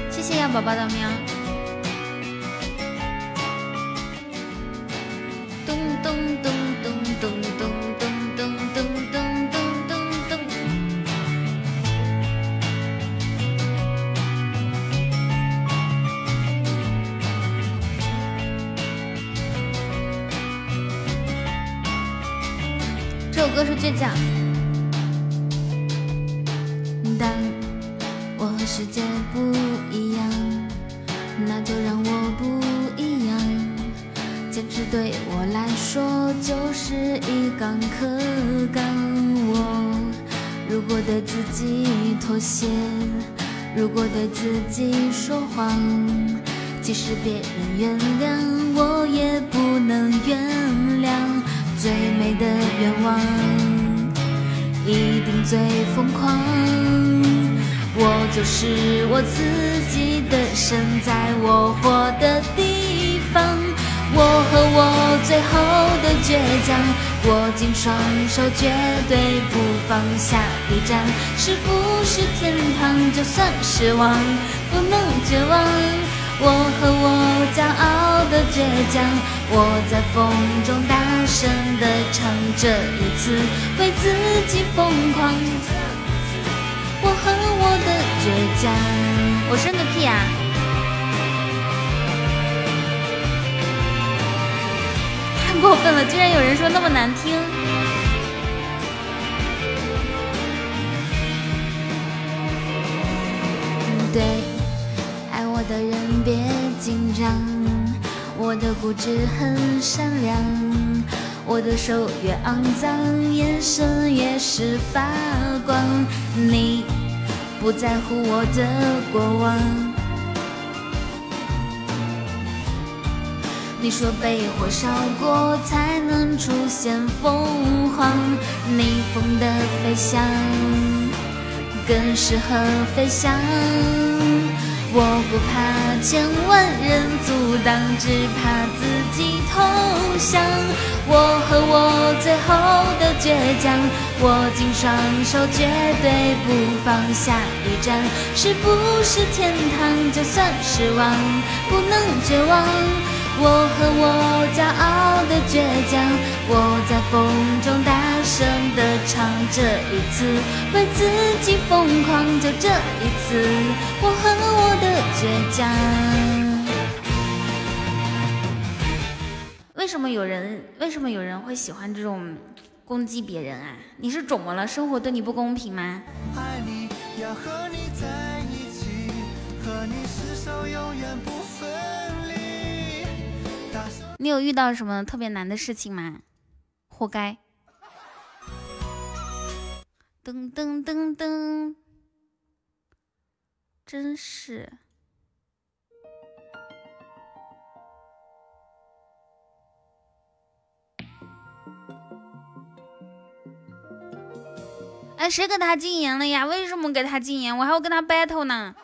谢谢要宝宝的喵，倔强。当我和世界不一样，那就让我不一样。坚持对我来说就是一杠可杠。我如果对自己妥协，如果对自己说谎。即使别人原谅，我也不能原谅。最美的愿望，一定最疯狂。我就是我自己的神，在我活的地方。我和我最后的倔强，握紧双手，绝对不放下。一站，是不是天堂？就算失望，不能绝望。我和我骄傲的倔强，我在风中大声地唱，这一次为自己疯狂。我和我的倔强，我生个屁啊！太过分了，居然有人说那么难听。对，爱我的人别紧张，我的固执很善良，我的手越肮脏，眼神越是发光。你不在乎我的过往。你说被火烧过才能出现凤凰，逆风的飞翔更适合飞翔。我不怕千万人阻挡，只怕自己投降。我和我最后的倔强，握紧双手，绝对不放下。一站，是不是天堂？就算失望，不能绝望。我和我骄傲的倔强，我在风中大声的唱，这一次为自己疯狂，就这一次，我和我的倔强。为什么有人为什么有人会喜欢这种攻击别人啊？你是肿了？生活对你不公平吗？爱你要和你在一起，和你厮守永远不分。你有遇到什么特别难的事情吗？活该！噔噔噔噔，真是！哎，谁给他禁言了呀？为什么给他禁言？我还要跟他 battle 呢！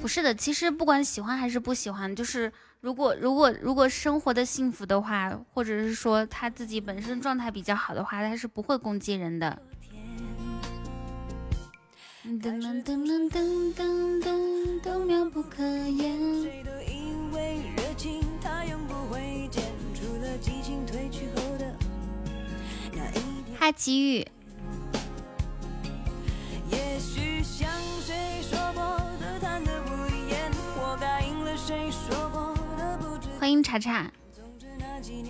不是的，其实不管喜欢还是不喜欢，就是如果如果如果生活的幸福的话，或者是说他自己本身状态比较好的话，他是不会攻击人的。哈奇遇。也许像谁说过的，贪得无厌。我答应了谁说过的，不欢迎查查。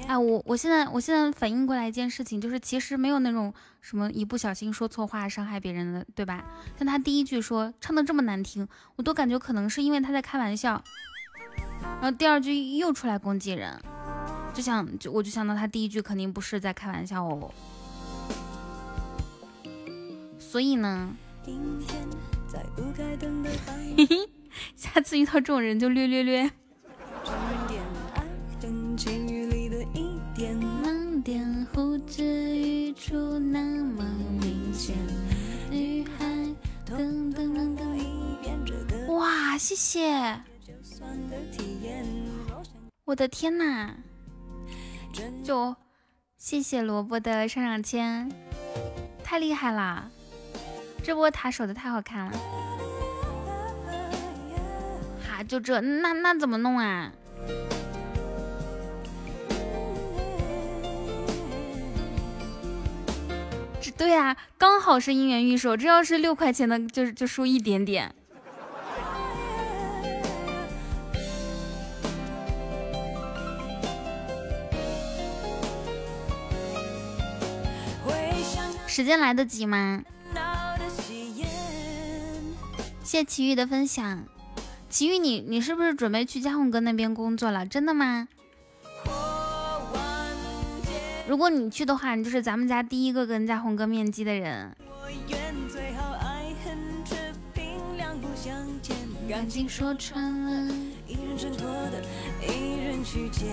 哎，我我现在我现在反应过来一件事情，就是其实没有那种什么一不小心说错话伤害别人的，对吧？像他第一句说唱的这么难听，我都感觉可能是因为他在开玩笑，然后第二句又出来攻击人，就想就我就想到他第一句肯定不是在开玩笑哦。所以呢，嘿嘿，下次遇到这种人就略略略。哇，谢谢！我的天哪，就谢谢萝卜的上上签，太厉害了！这波塔守的太好看了。哈，就这，那那怎么弄啊？对啊，刚好是姻缘预售，这要是六块钱的，就就输一点点。时间来得及吗？谢奇遇的分享，奇遇你你是不是准备去嘉宏哥那边工作了？真的吗？如果你去的话，你就是咱们家第一个跟嘉宏哥面基的人。感情说穿了，一人挣脱的，一人去捡。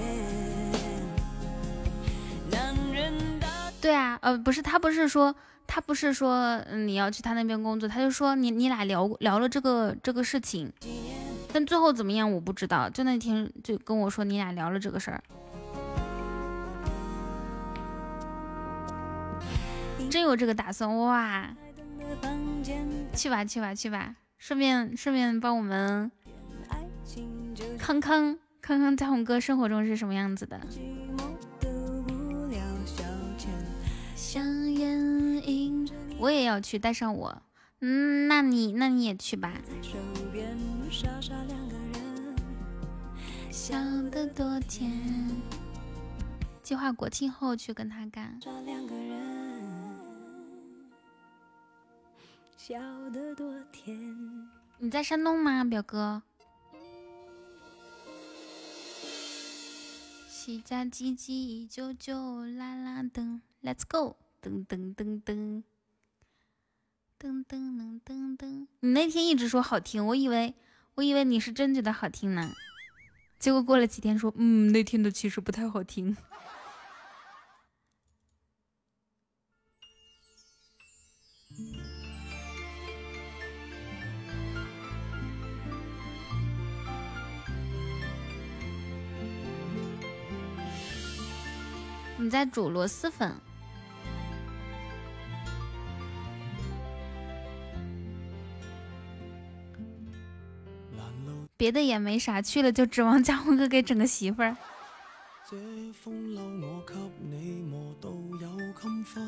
男人的对啊，呃，不是他，不是说他不是说你要去他那边工作，他就说你你俩聊聊了这个这个事情，但最后怎么样我不知道。就那天就跟我说你俩聊了这个事儿，真有这个打算哇！去吧去吧去吧。顺便顺便帮我们康康康康在宏哥生活中是什么样子的？我也要去，带上我。嗯，那你那你也去吧。笑得多甜。计划国庆后去跟他干。笑得多甜。你在山东吗，表哥？西家唧唧，九九啦啦噔，Let's go，噔噔噔噔，噔噔噔噔噔。你那天一直说好听，我以为我以为你是真觉得好听呢，结果过了几天说，嗯，那天的其实不太好听。你在煮螺蛳粉，别的也没啥，去了就指望 嘉宏哥给整个媳妇儿。这风褛我给你磨到有襟花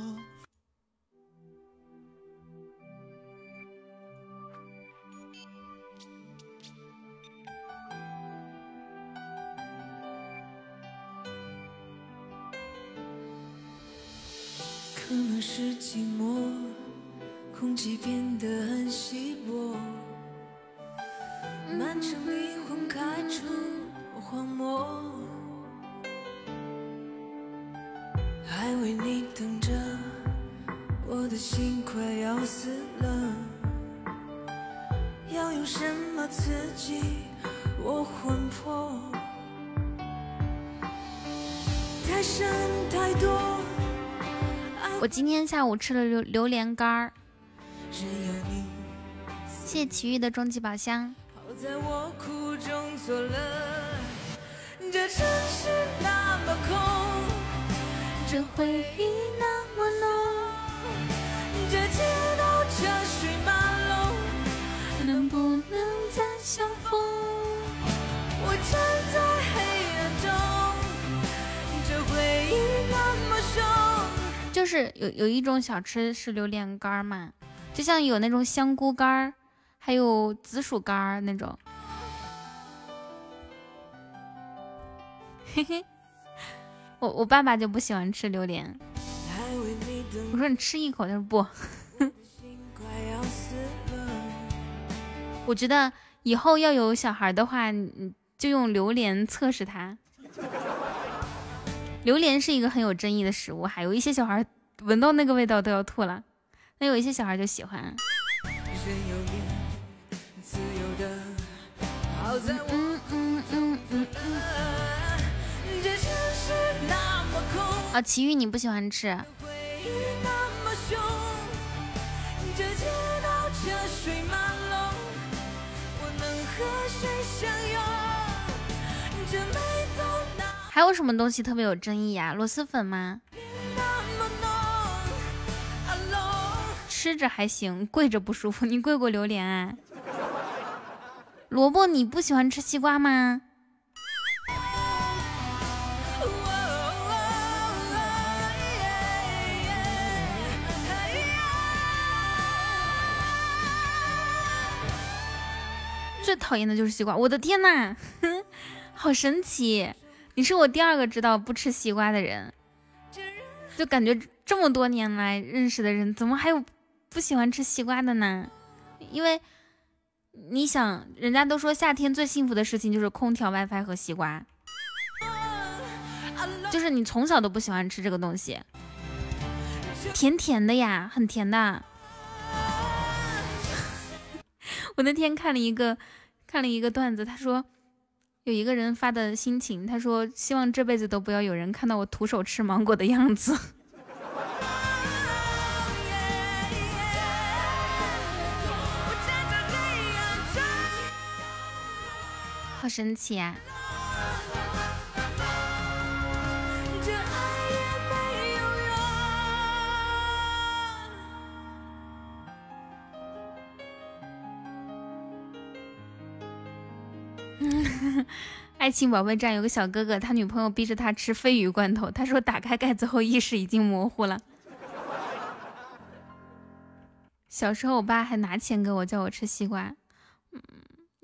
可能是寂寞，空气变得很稀薄，满城霓虹开出荒漠，还为你等着，我的心快要死了，要用什么刺激我魂魄？太深太多。我今天下午吃了榴榴莲干儿，谢谢奇遇的终极宝箱。在我苦中作乐这回忆那么浓，这街道车水马龙，能不能再相逢？我站在黑暗中，这回忆那么凶。就是有有一种小吃是榴莲干嘛，就像有那种香菇干儿，还有紫薯干儿那种。嘿嘿，我我爸爸就不喜欢吃榴莲。我说你吃一口，他说不。我觉得以后要有小孩的话，你就用榴莲测试他。榴莲是一个很有争议的食物，还有一些小孩闻到那个味道都要吐了，那有一些小孩就喜欢。嗯嗯嗯嗯嗯啊，奇遇你不喜欢吃。还有什么东西特别有争议呀？螺蛳粉吗？吃着还行，跪着不舒服。你跪过榴莲啊？萝卜你不喜欢吃西瓜吗？最讨厌的就是西瓜，我的天呐，好神奇！你是我第二个知道不吃西瓜的人，就感觉这么多年来认识的人，怎么还有不喜欢吃西瓜的呢？因为你想，人家都说夏天最幸福的事情就是空调、WiFi 和西瓜，就是你从小都不喜欢吃这个东西，甜甜的呀，很甜的。我那天看了一个看了一个段子，他说有一个人发的心情，他说希望这辈子都不要有人看到我徒手吃芒果的样子。好神奇啊！爱情宝贝站有个小哥哥，他女朋友逼着他吃鲱鱼罐头，他说打开盖子后意识已经模糊了。小时候我爸还拿钱给我叫我吃西瓜，嗯。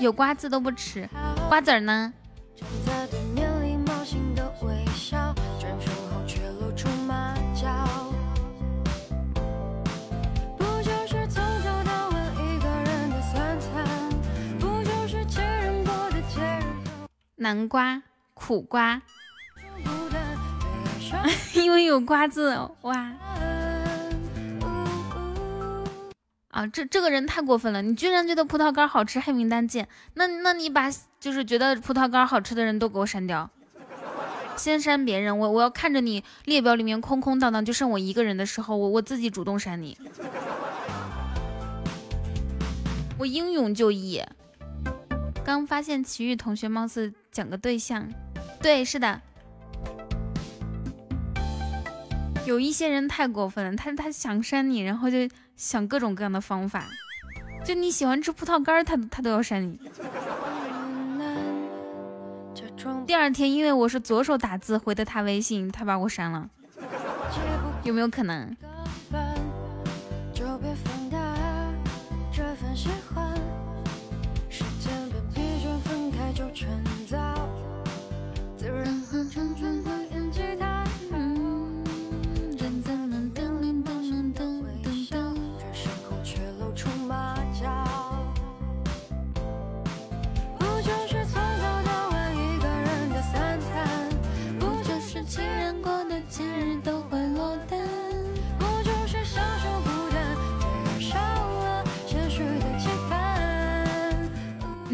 有瓜子都不吃，瓜子儿呢？南瓜、苦瓜，因为有瓜子哇。啊，这这个人太过分了！你居然觉得葡萄干好吃，黑名单见。那那你把就是觉得葡萄干好吃的人都给我删掉，先删别人。我我要看着你列表里面空空荡荡，就剩我一个人的时候，我我自己主动删你。我英勇就义。刚发现奇遇同学貌似讲个对象，对，是的。有一些人太过分了，他他想删你，然后就想各种各样的方法，就你喜欢吃葡萄干，他他都要删你。第二天，因为我是左手打字回的他微信，他把我删了，有没有可能？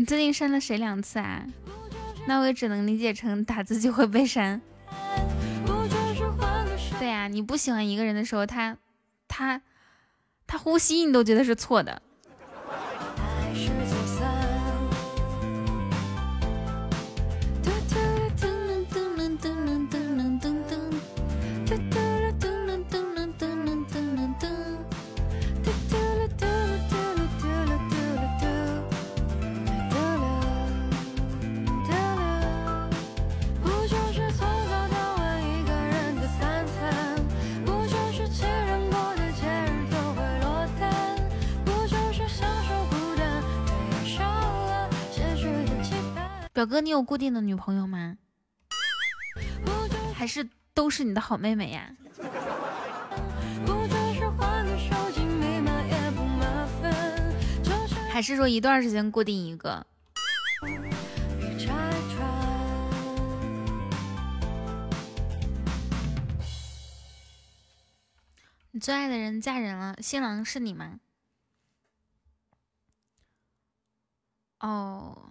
你最近删了谁两次啊？那我也只能理解成打字就会被删。对呀，你不喜欢一个人的时候，他他他呼吸你都觉得是错的。表哥，你有固定的女朋友吗？还是都是你的好妹妹呀？还是说一段时间固定一个？你最爱的人嫁人了，新郎是你吗？哦。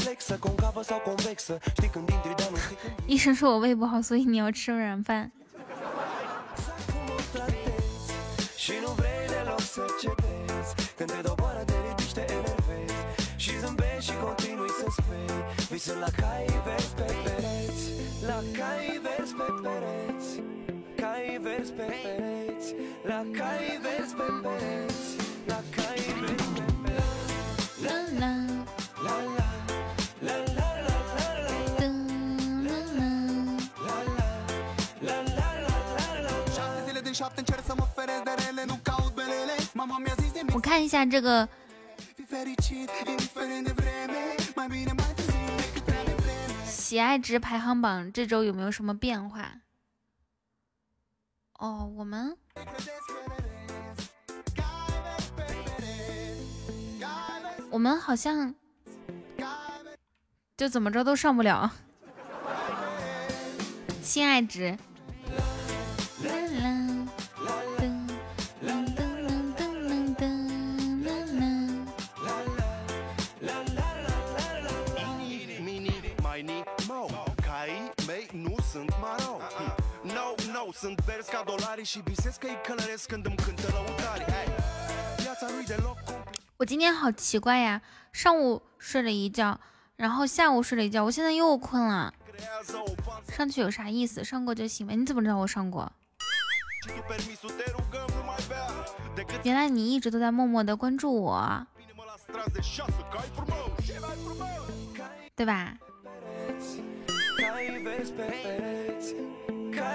医生说我胃不好，所以你要吃软饭。看一下这个喜爱值排行榜这周有没有什么变化？哦，我们我们好像就怎么着都上不了。心爱值。我今天好奇怪呀，上午睡了一觉，然后下午睡了一觉，我现在又困了。上去有啥意思？上过就行呗。你怎么知道我上过？原来你一直都在默默的关注我，对吧？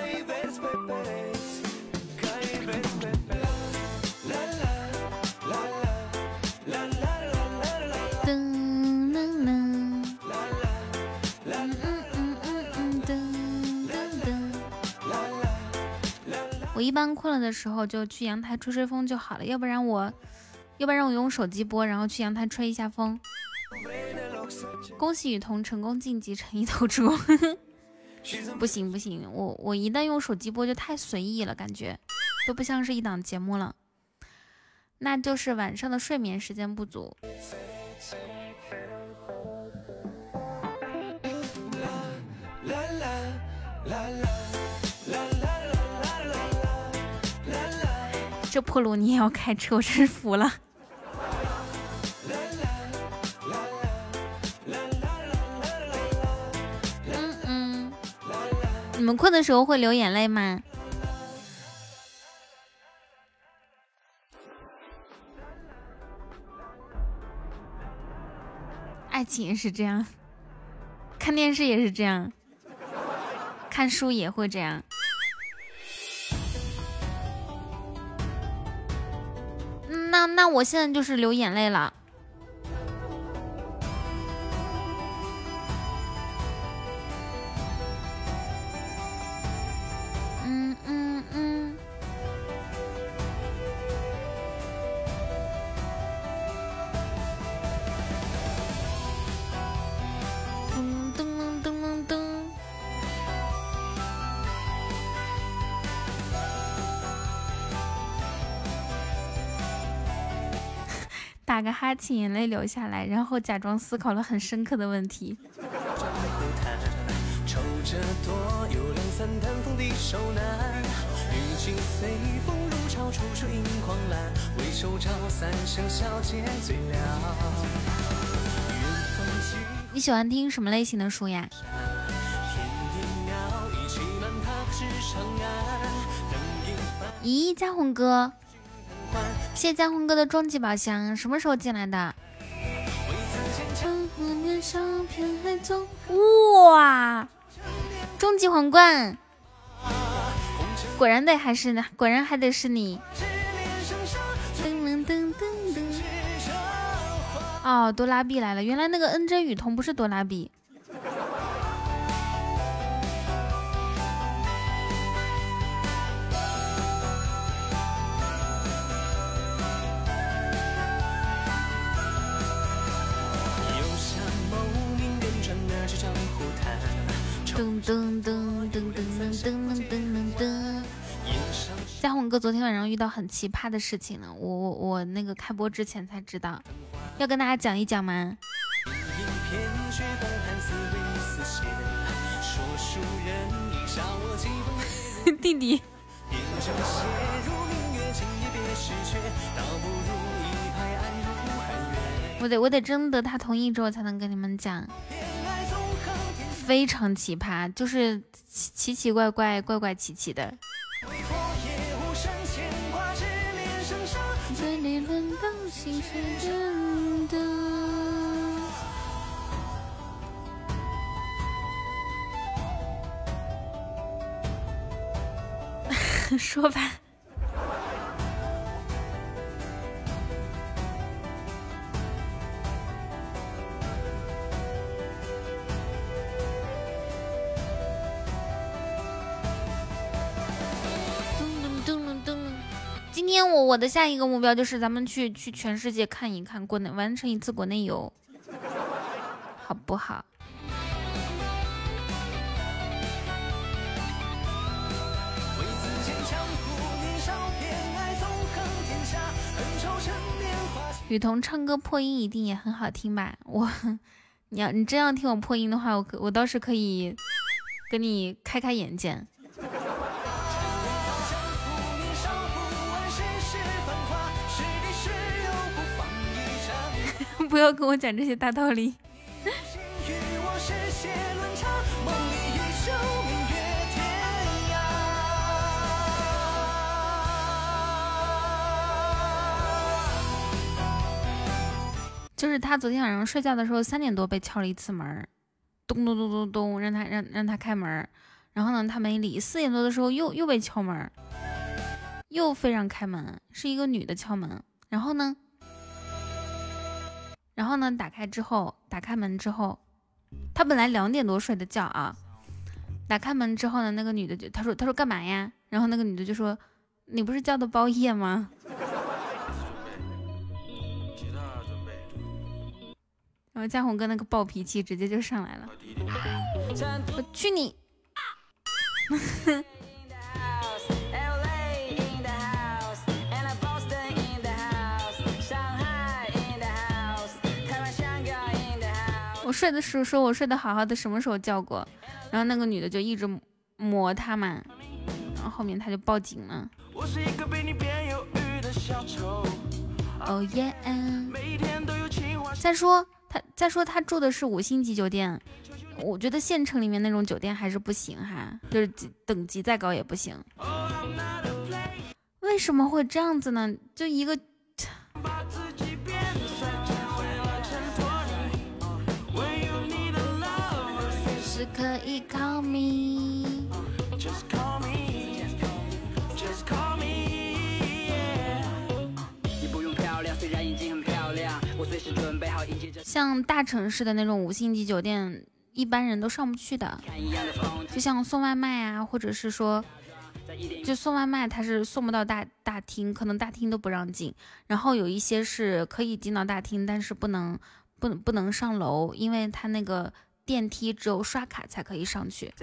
我一般困了的时候就去阳台吹吹风就好了，要不然我，要不然我用手机播，然后去阳台吹一下风。恭喜雨桐成功晋级成一头猪。不行不行，我我一旦用手机播就太随意了，感觉都不像是一档节目了。那就是晚上的睡眠时间不足。这破路你也要开车，我真是服了。你们困的时候会流眼泪吗？爱情也是这样，看电视也是这样，看书也会这样。那那我现在就是流眼泪了。哈欠，眼泪流下来，然后假装思考了很深刻的问题。你喜欢听什么类型的书呀？咦，家宏哥。谢家宏哥的终极宝箱什么时候进来的？哇，终极皇冠，果然得还是呢，果然还得是你。哦，多拉币来了，原来那个恩真雨桐不是多拉比。家宏哥昨天晚上遇到很奇葩的事情呢，我我我那个开播之前才知道，要跟大家讲一讲吗？弟弟，我得我得征得他同意之后才能跟你们讲。非常奇葩，就是奇奇怪怪怪怪奇奇的。说吧。我我的下一个目标就是咱们去去全世界看一看，国内完成一次国内游，好不好？雨桐唱歌破音一定也很好听吧？我，你要你真要听我破音的话，我可我倒是可以跟你开开眼界。不要跟我讲这些大道理。就是他昨天晚上睡觉的时候，三点多被敲了一次门，咚咚咚咚咚，让他让让他开门，然后呢他没理。四点多的时候又又被敲门，又非让开门，是一个女的敲门，然后呢？然后呢？打开之后，打开门之后，他本来两点多睡的觉啊。打开门之后呢，那个女的就他说他说干嘛呀？然后那个女的就说你不是叫的包夜吗？然后嘉宏哥那个暴脾气直接就上来了，我去你！我睡的时候说我睡得好好的，什么时候叫过？然后那个女的就一直磨他嘛，然后后面他就报警了。哦耶！再说他再说他住的是五星级酒店，我觉得县城里面那种酒店还是不行哈，就是等级再高也不行。为什么会这样子呢？就一个。可以 call me。像大城市的那种五星级酒店，一般人都上不去的。就像送外卖啊，或者是说，就送外卖，他是送不到大大厅，可能大厅都不让进。然后有一些是可以进到大厅，但是不能不能不能上楼，因为他那个。电梯只有刷卡才可以上去，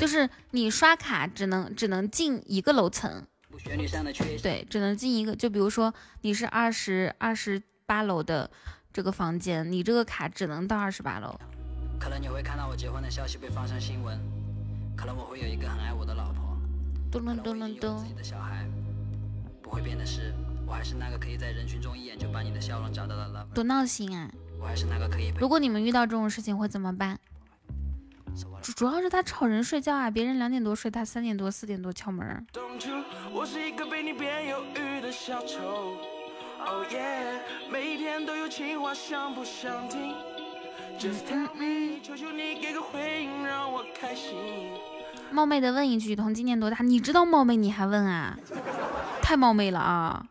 就是你刷卡只能只能进一个楼层，对，只能进一个。就比如说你是二十二十八楼的这个房间，你这个卡只能到二十八楼。可能你会看到我结婚的消息被放上新闻，可能我会有一个很爱我的老婆，咚咚咚咚咚。自己的小孩，不会变的是，我还是那个可以在人群中一眼就把你的笑容找到的 lover。多闹心啊！如果你们遇到这种事情会怎么办？主主要是他吵人睡觉啊，别人两点多睡，他三点多四点多敲门。冒昧的问一句，雨桐今年多大？你知道冒昧你还问啊？太冒昧了啊！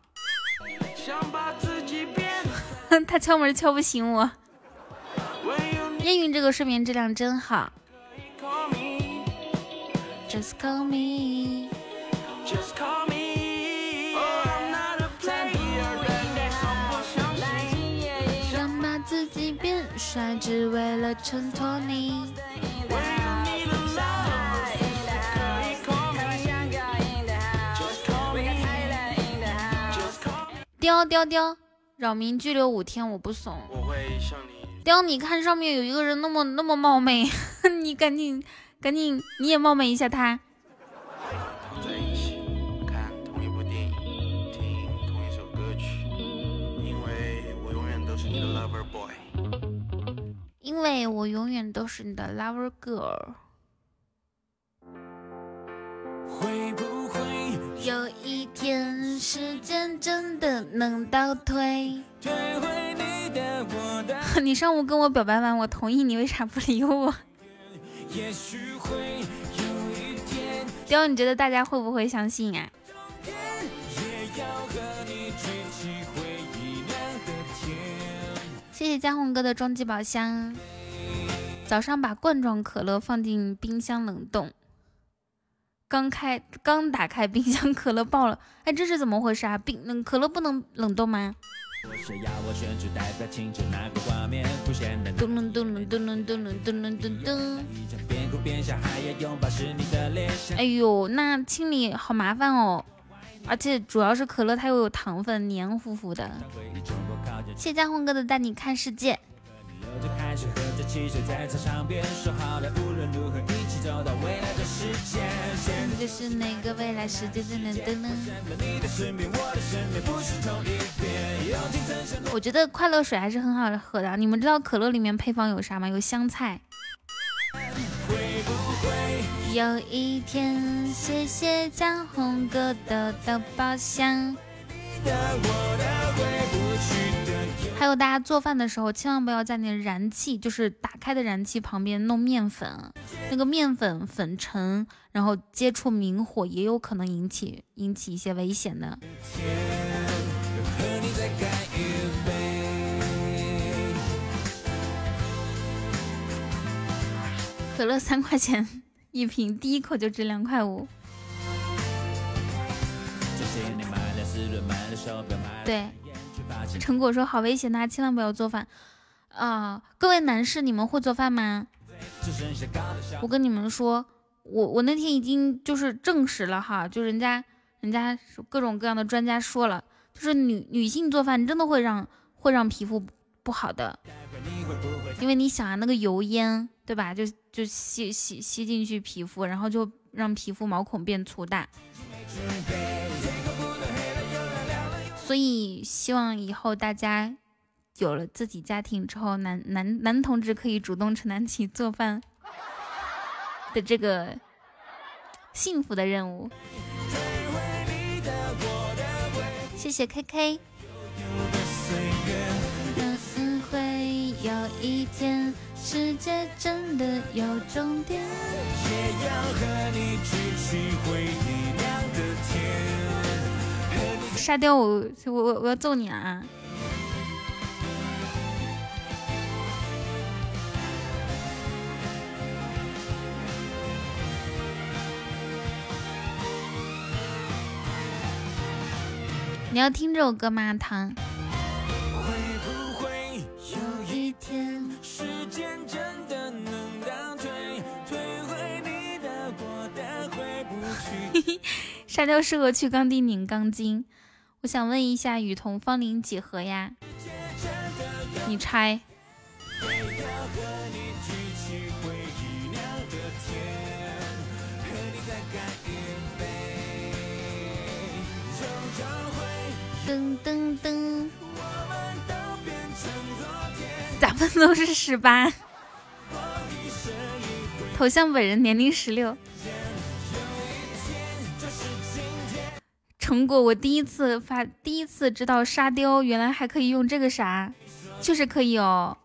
他敲门敲不醒我。烟云这个睡眠质量真好。Just call me。想把自己变帅，只为了衬托你。雕雕雕。扰民拘留五天，我不怂。我会向你。雕，你看上面有一个人那么那么冒昧，你赶紧赶紧你也冒昧一下他。在一起看同一部电影，听同一首歌曲，因为我永远都是你的 lover boy。因为我永远都是你的 lover girl。会不会有一天时间真的能倒退？你上午跟我表白完，我同意，你为啥不理我？雕，你觉得大家会不会相信啊？谢谢江红哥的终极宝箱。早上把罐装可乐放进冰箱冷冻，刚开，刚打开冰箱，可乐爆了。哎，这是怎么回事啊？冰冷可乐不能冷冻吗？哎呦，那清理好麻烦哦。而且主要是可乐它又有糖分，黏糊糊的。谢家宏哥的带你看世界。溜着开始喝着汽水，在操场边说好了，无论如何一起走到未来的世界。现在就是那个未来世界，的身边，我的我觉得快乐水还是很好喝的。你们知道可乐里面配方有啥吗？有香菜。有一天，谢谢江红哥的的宝箱。还有大家做饭的时候，千万不要在那个燃气，就是打开的燃气旁边弄面粉，那个面粉粉尘，然后接触明火，也有可能引起引起一些危险的。可乐三块钱一瓶，第一口就值两块五。对，陈果说好危险呐，千万不要做饭啊、各位男士，你们会做饭吗？我跟你们说，我我那天已经就是证实了哈，就人家人家各种各样的专家说了，就是女女性做饭真的会让会让皮肤不好的，因为你想啊，那个油烟对吧，就就吸吸吸进去皮肤，然后就让皮肤毛孔变粗大。所以希望以后大家有了自己家庭之后，男男男同志可以主动承担起做饭的这个幸福的任务。谢谢 K K。有一天，世界真的有终点。也要和你举起回忆酿的甜。沙雕，我我我要揍你了啊！你要听这首歌吗，糖？会不会有一天，时间真的能倒退，退回你的，我的回不去。沙雕适合去钢地拧钢筋。我想问一下，雨桐芳龄几何呀？你猜？噔噔噔，咱们都是十八，头像本人年龄十六。成果我第一次发，第一次知道沙雕原来还可以用这个啥，就是可以哦。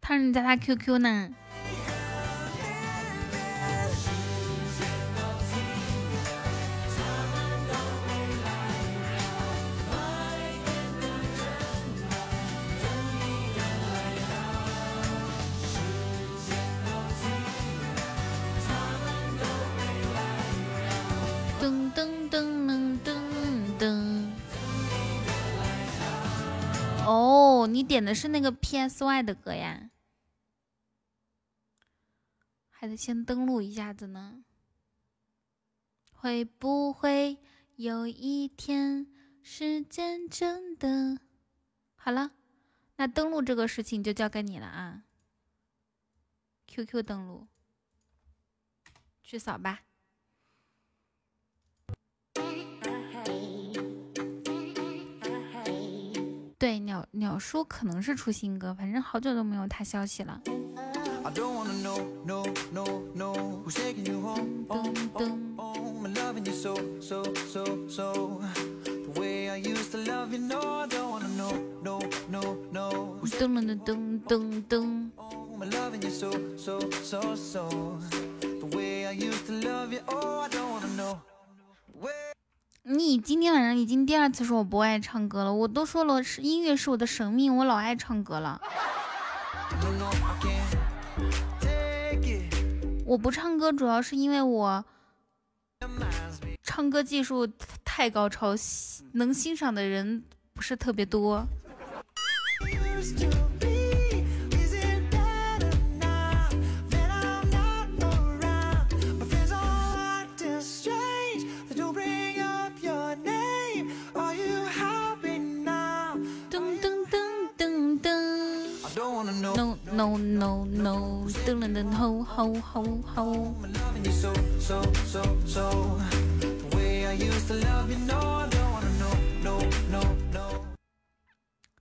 他说你在他 QQ 呢？点的是那个 PSY 的歌呀？还得先登录一下子呢。会不会有一天，时间真的好了，那登录这个事情就交给你了啊。QQ 登录，去扫吧。对，鸟鸟叔可能是出新歌，反正好久都没有他消息了。噔噔 Who's 噔噔噔噔你今天晚上已经第二次说我不爱唱歌了，我都说了是音乐是我的生命，我老爱唱歌了。我不唱歌主要是因为我唱歌技术太高超，能欣赏的人不是特别多。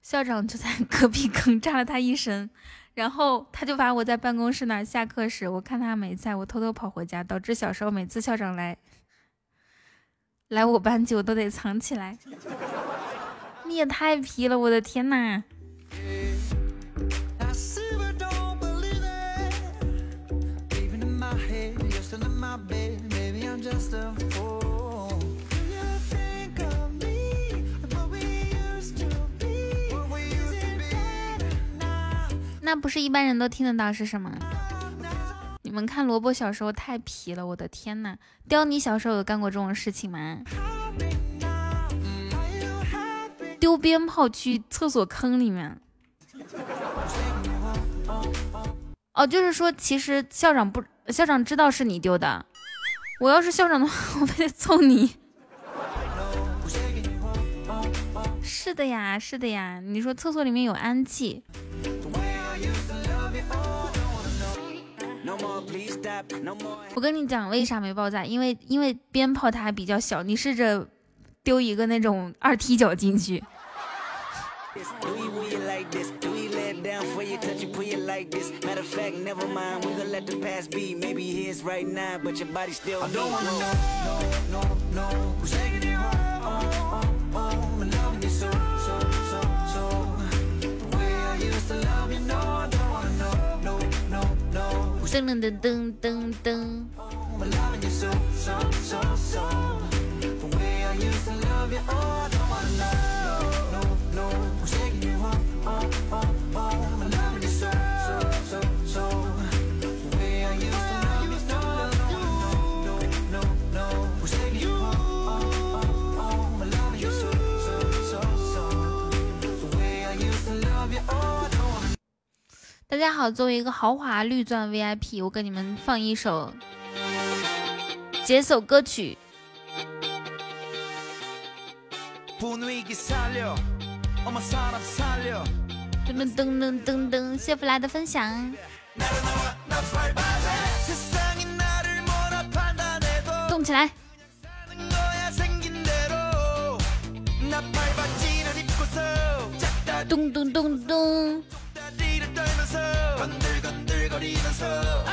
校长就在隔壁坑扎了他一身，然后他就把我在办公室那儿下课时，我看他没在，我偷偷跑回家，导致小时候每次校长来来我班级，我都得藏起来。你也太皮了，我的天呐！那不是一般人都听得到是什么？你们看萝卜小时候太皮了我的天呐雕你小时候有干过这种事情吗？丢鞭炮去厕所坑里面。哦就是说其实校长不校长知道是你丢的。我要是校长的话，我非得揍你。是的呀，是的呀，你说厕所里面有氨气。我跟你讲，为啥没爆炸？因为因为鞭炮它还比较小，你试着丢一个那种二踢脚进去。Before you touch it, put it like this. Matter of fact, never mind. We gonna let the past be. Maybe his right now, but your body still. I don't wanna know, no, no, no. Who's taking you? Oh, oh, oh. I'm loving you so, so, so, so. The way I used to love you, no, I don't wanna know, no, no, no. Dun dun dun dun dun. Oh, I'm loving you so, so, so, so. The way I used to love you, oh, I don't 大家好，作为一个豪华绿钻 VIP，我给你们放一首几首歌曲。噔噔噔噔噔噔，谢弗来的分享。动起来！咚咚咚咚。다리를 떨면서 건들건들거리면서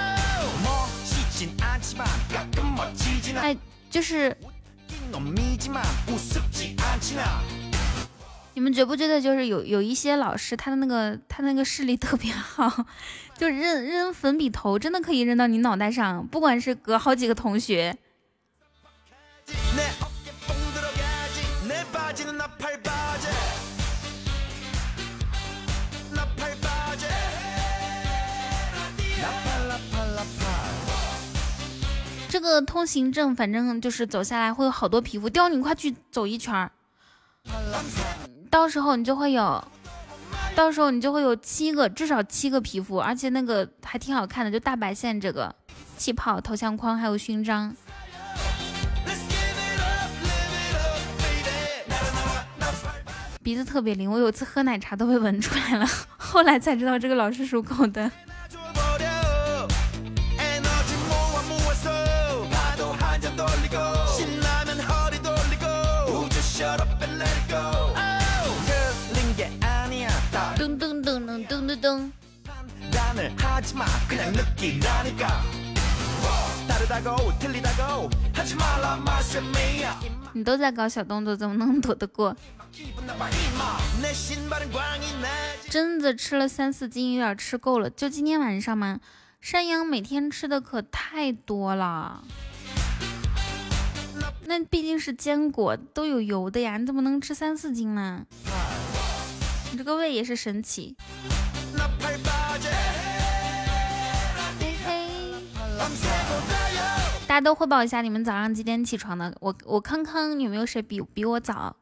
멋지진 않지만 가끔 멋지진 哎，就是않긴 놈이지만 우습지 않지나 你们觉不觉得，就是有有一些老师，他的那个他那个视力特别好，就扔扔粉笔头，真的可以扔到你脑袋上，不管是隔好几个同学。 내 这个通行证反正就是走下来会有好多皮肤叼你快去走一圈到时候你就会有到时候你就会有七个至少七个皮肤而且那个还挺好看的就大白线这个气泡头像框还有勋章。鼻子特别灵我有次喝奶茶都被闻出来了后来才知道这个老师属狗的。하지마 그냥 느끼라니까 다르다고 틀리다고 하지 말라 말씀이야 你都在搞小动作，怎么能躲得过？ 기분 나빠 이마 내 신발은 광이 나지 真的吃了三四斤，有点吃够了。就今天晚上嘛，山羊每天吃的可太多了。那毕竟是坚果，都有油的呀，你怎么能吃三四斤呢？你这个胃也是神奇。 大家都汇报一下你们早上几点起床的？我我康康有没有谁比比我早？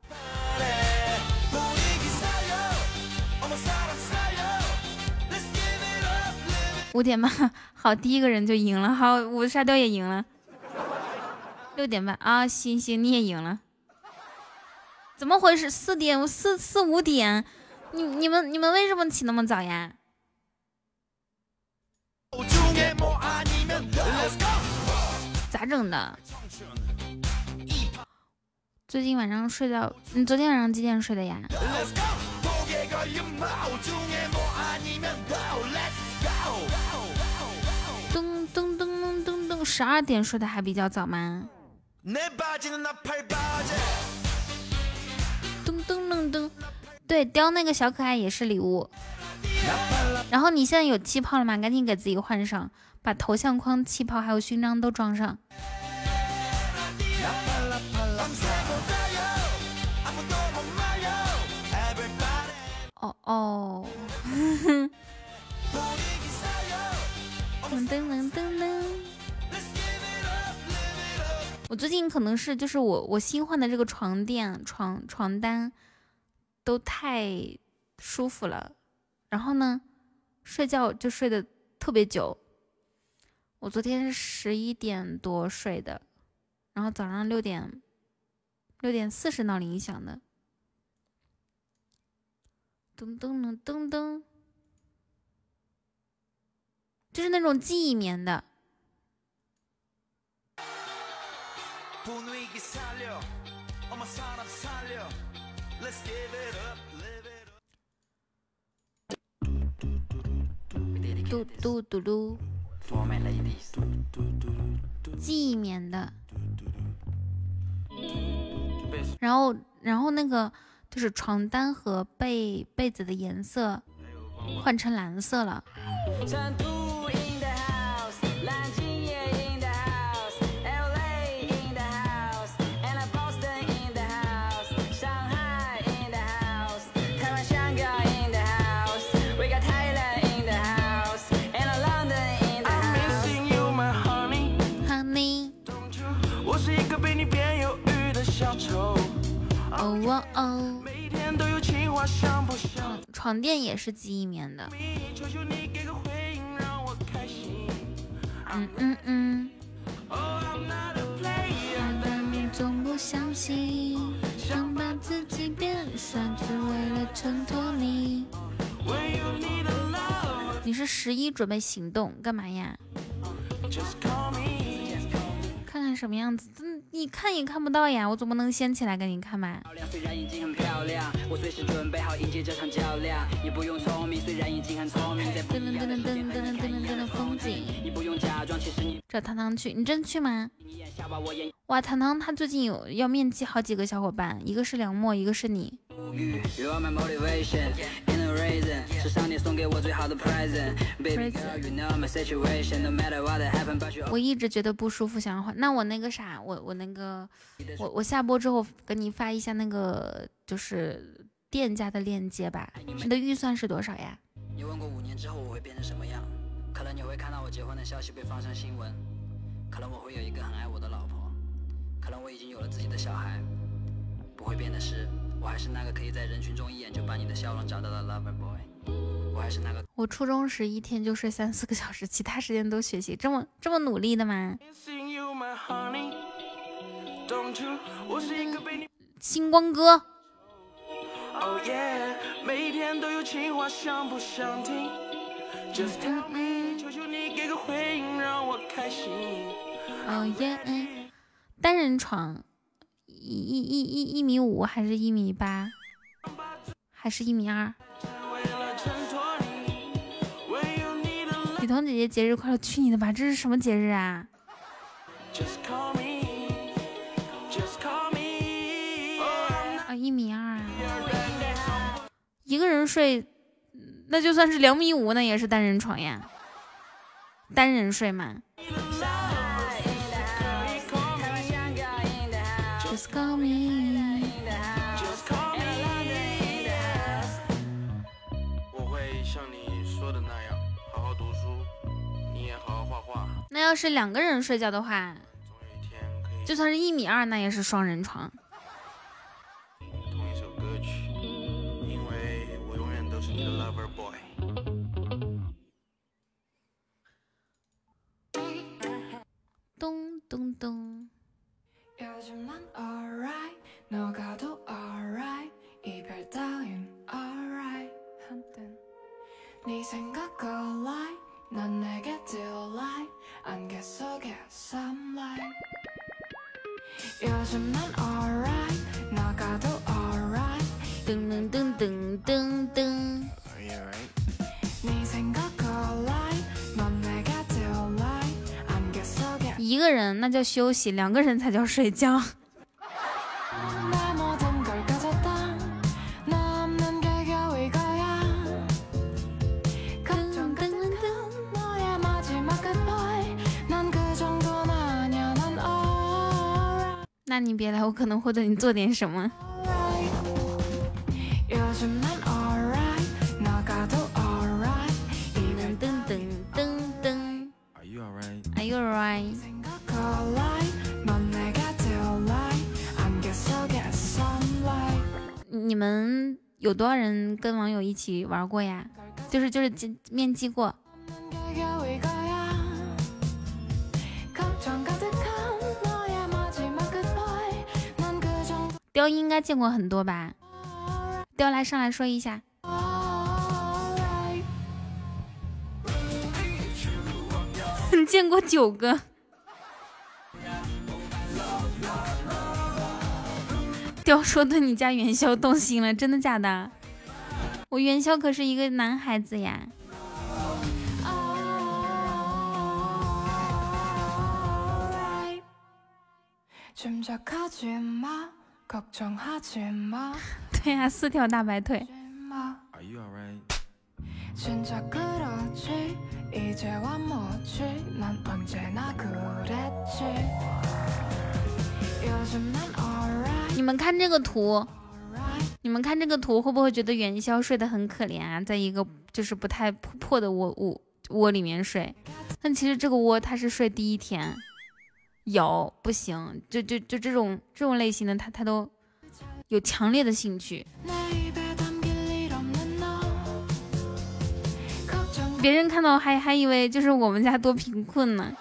五点半，好，第一个人就赢了，好，我沙雕也赢了。六点半啊，星星你也赢了，怎么回事？四点四四五点，你你们你们为什么起那么早呀？咋整的？最近晚上睡觉，你昨天晚上几点睡的呀？噔噔噔噔噔噔，十二点睡的还比较早吗？噔噔噔噔，对，叼那个小可爱也是礼物。然后你现在有气泡了吗？赶紧给自己换上。把头像框、气泡还有勋章都装上。哦哦，噔 噔噔噔噔。我最近可能是就是我我新换的这个床垫床床单都太舒服了，然后呢睡觉就睡得特别久，我昨天是十一点多睡的然后早上六点六点四十闹铃一响的。噔噔噔噔噔就是那种记忆棉的嘟嘟嘟嘟记忆棉的。然后，然后那个就是床单和被被子的颜色换成蓝色了。哦哦哦，床床垫也是记忆棉的。嗯嗯嗯，Oh 但你总不相信，想把自己变帅，只为了衬托你。是十一准备行动干嘛呀？just call me 什么样子？嗯，你看也看不到呀，我总不能掀起来给你看吧？虽然已经很漂亮，我随时准备好迎接这场较量。你不用聪明，虽然已经很聪明，在不噔噔一样的噔噔噔噔噔噔噔看一样的风景。你不用假装，其实你找糖糖去，你真去吗？哇，糖糖他最近有要面基好几个小伙伴，一个是梁墨，一个是你。我一直觉得不舒服，想要换。那我那个啥，我我那个，我我下播之后给你发一下那个就是店家的链接吧。你的预算是多少呀？你问过五年之后我会变成什么样？可能你会看到我结婚的消息被放上新闻，可能我会有一个很爱我的老婆，可能我已经有了自己的小孩。不会变的是，我还是那个可以在人群中一眼就把你的笑容找到的 lover boy，我还是那个我初中时一天就睡三四个小时，其他时间都学习，这么这么努力的吗？missing you my honey don't you 我是一个被你星光哥，Oh yeah，每天都有情话，想不想听？Just tell me，求求你给个回应，让我开心。哦耶！单人床，一一一一一米五还是一米八，还是一米二？雨桐姐姐节日快乐！去你的吧，这是什么节日啊？啊，一米二啊！一个人睡，那就算是两米五，那也是单人床呀。单人睡嘛。Call me。Just call me。我会像你说的那样，好好读书，你也好好画画，那要是两个人睡觉的话，就算是一米二，那也是双人床。同一首歌曲，因为我永远都是你的 lover boy。咚咚咚。 요즘 난 alright 너가도 alright 이별 따윈 alright. 한땐 네 생각 alright 넌 내게 delight 안개 속에 sunlight. 요즘 난 alright 너가도 alright. 둥둥둥둥둥둥 Are you alright? 一个人那叫休息两个人才叫睡觉。那你别来我可能会对你做点什么。Are you alright? Are you alright? 你们有多少人跟网友一起玩过呀？就是就是面基过。雕应该见过很多吧？雕来上来说一下。见过九个。雕说对你家元宵动心了，真的假的？我元宵可是一个男孩子呀。 alright 짐작하지 마 걱정하지 마 对呀、四条大白腿。 마 Are you alright？ 진짜 그렇지 이제와 뭐지 난 언제나 그랬지 요즘 난 alright 你们看这个图，你们看这个图，会不会觉得元宵睡得很可怜啊？在一个就是不太破破的窝窝窝里面睡，但其实这个窝它是睡第一天，有不行，就就就这种这种类型的，它它都有强烈的兴趣。别人看到还还以为就是我们家多贫困呢。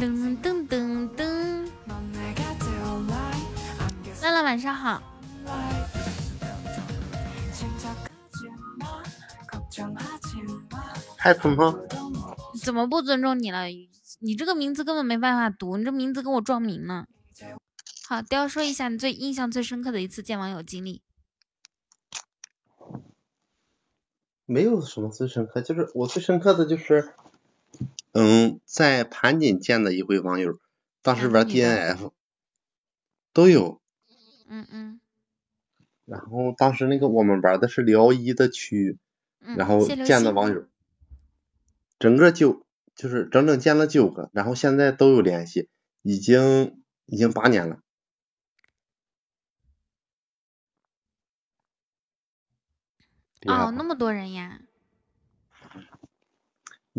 噔噔噔噔。乐乐晚上好。嗨，鹏鹏。怎么不尊重你了？你这个名字根本没办法读，你这名字跟我撞名呢。好，雕说一下你最印象最深刻的一次见网友经历。没有什么最深刻，就是我最深刻的就是，嗯，在盘锦见的一回网友，当时玩 DNF 都有，嗯嗯然后当时那个我们玩的是辽一的区，嗯。然后见的网友，整个九就是整整见了九个，然后现在都有联系，已经已经八年了。哦，那么多人呀！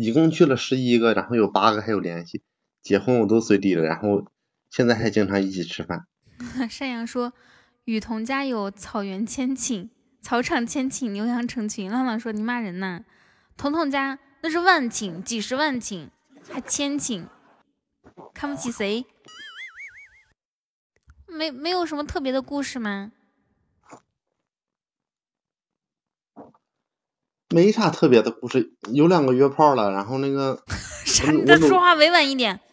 一共去了十一个，然后有八个还有联系，结婚我都随礼了，然后现在还经常一起吃饭。山羊说，雨桐家有草原千顷，草场千顷，牛羊成群。浪浪说你骂人呢，彤彤家那是万顷，几十万顷，还千顷，看不起谁？没没有什么特别的故事吗？没啥特别的故事，有两个约炮了，然后那个 啥？你这努说话委婉一点。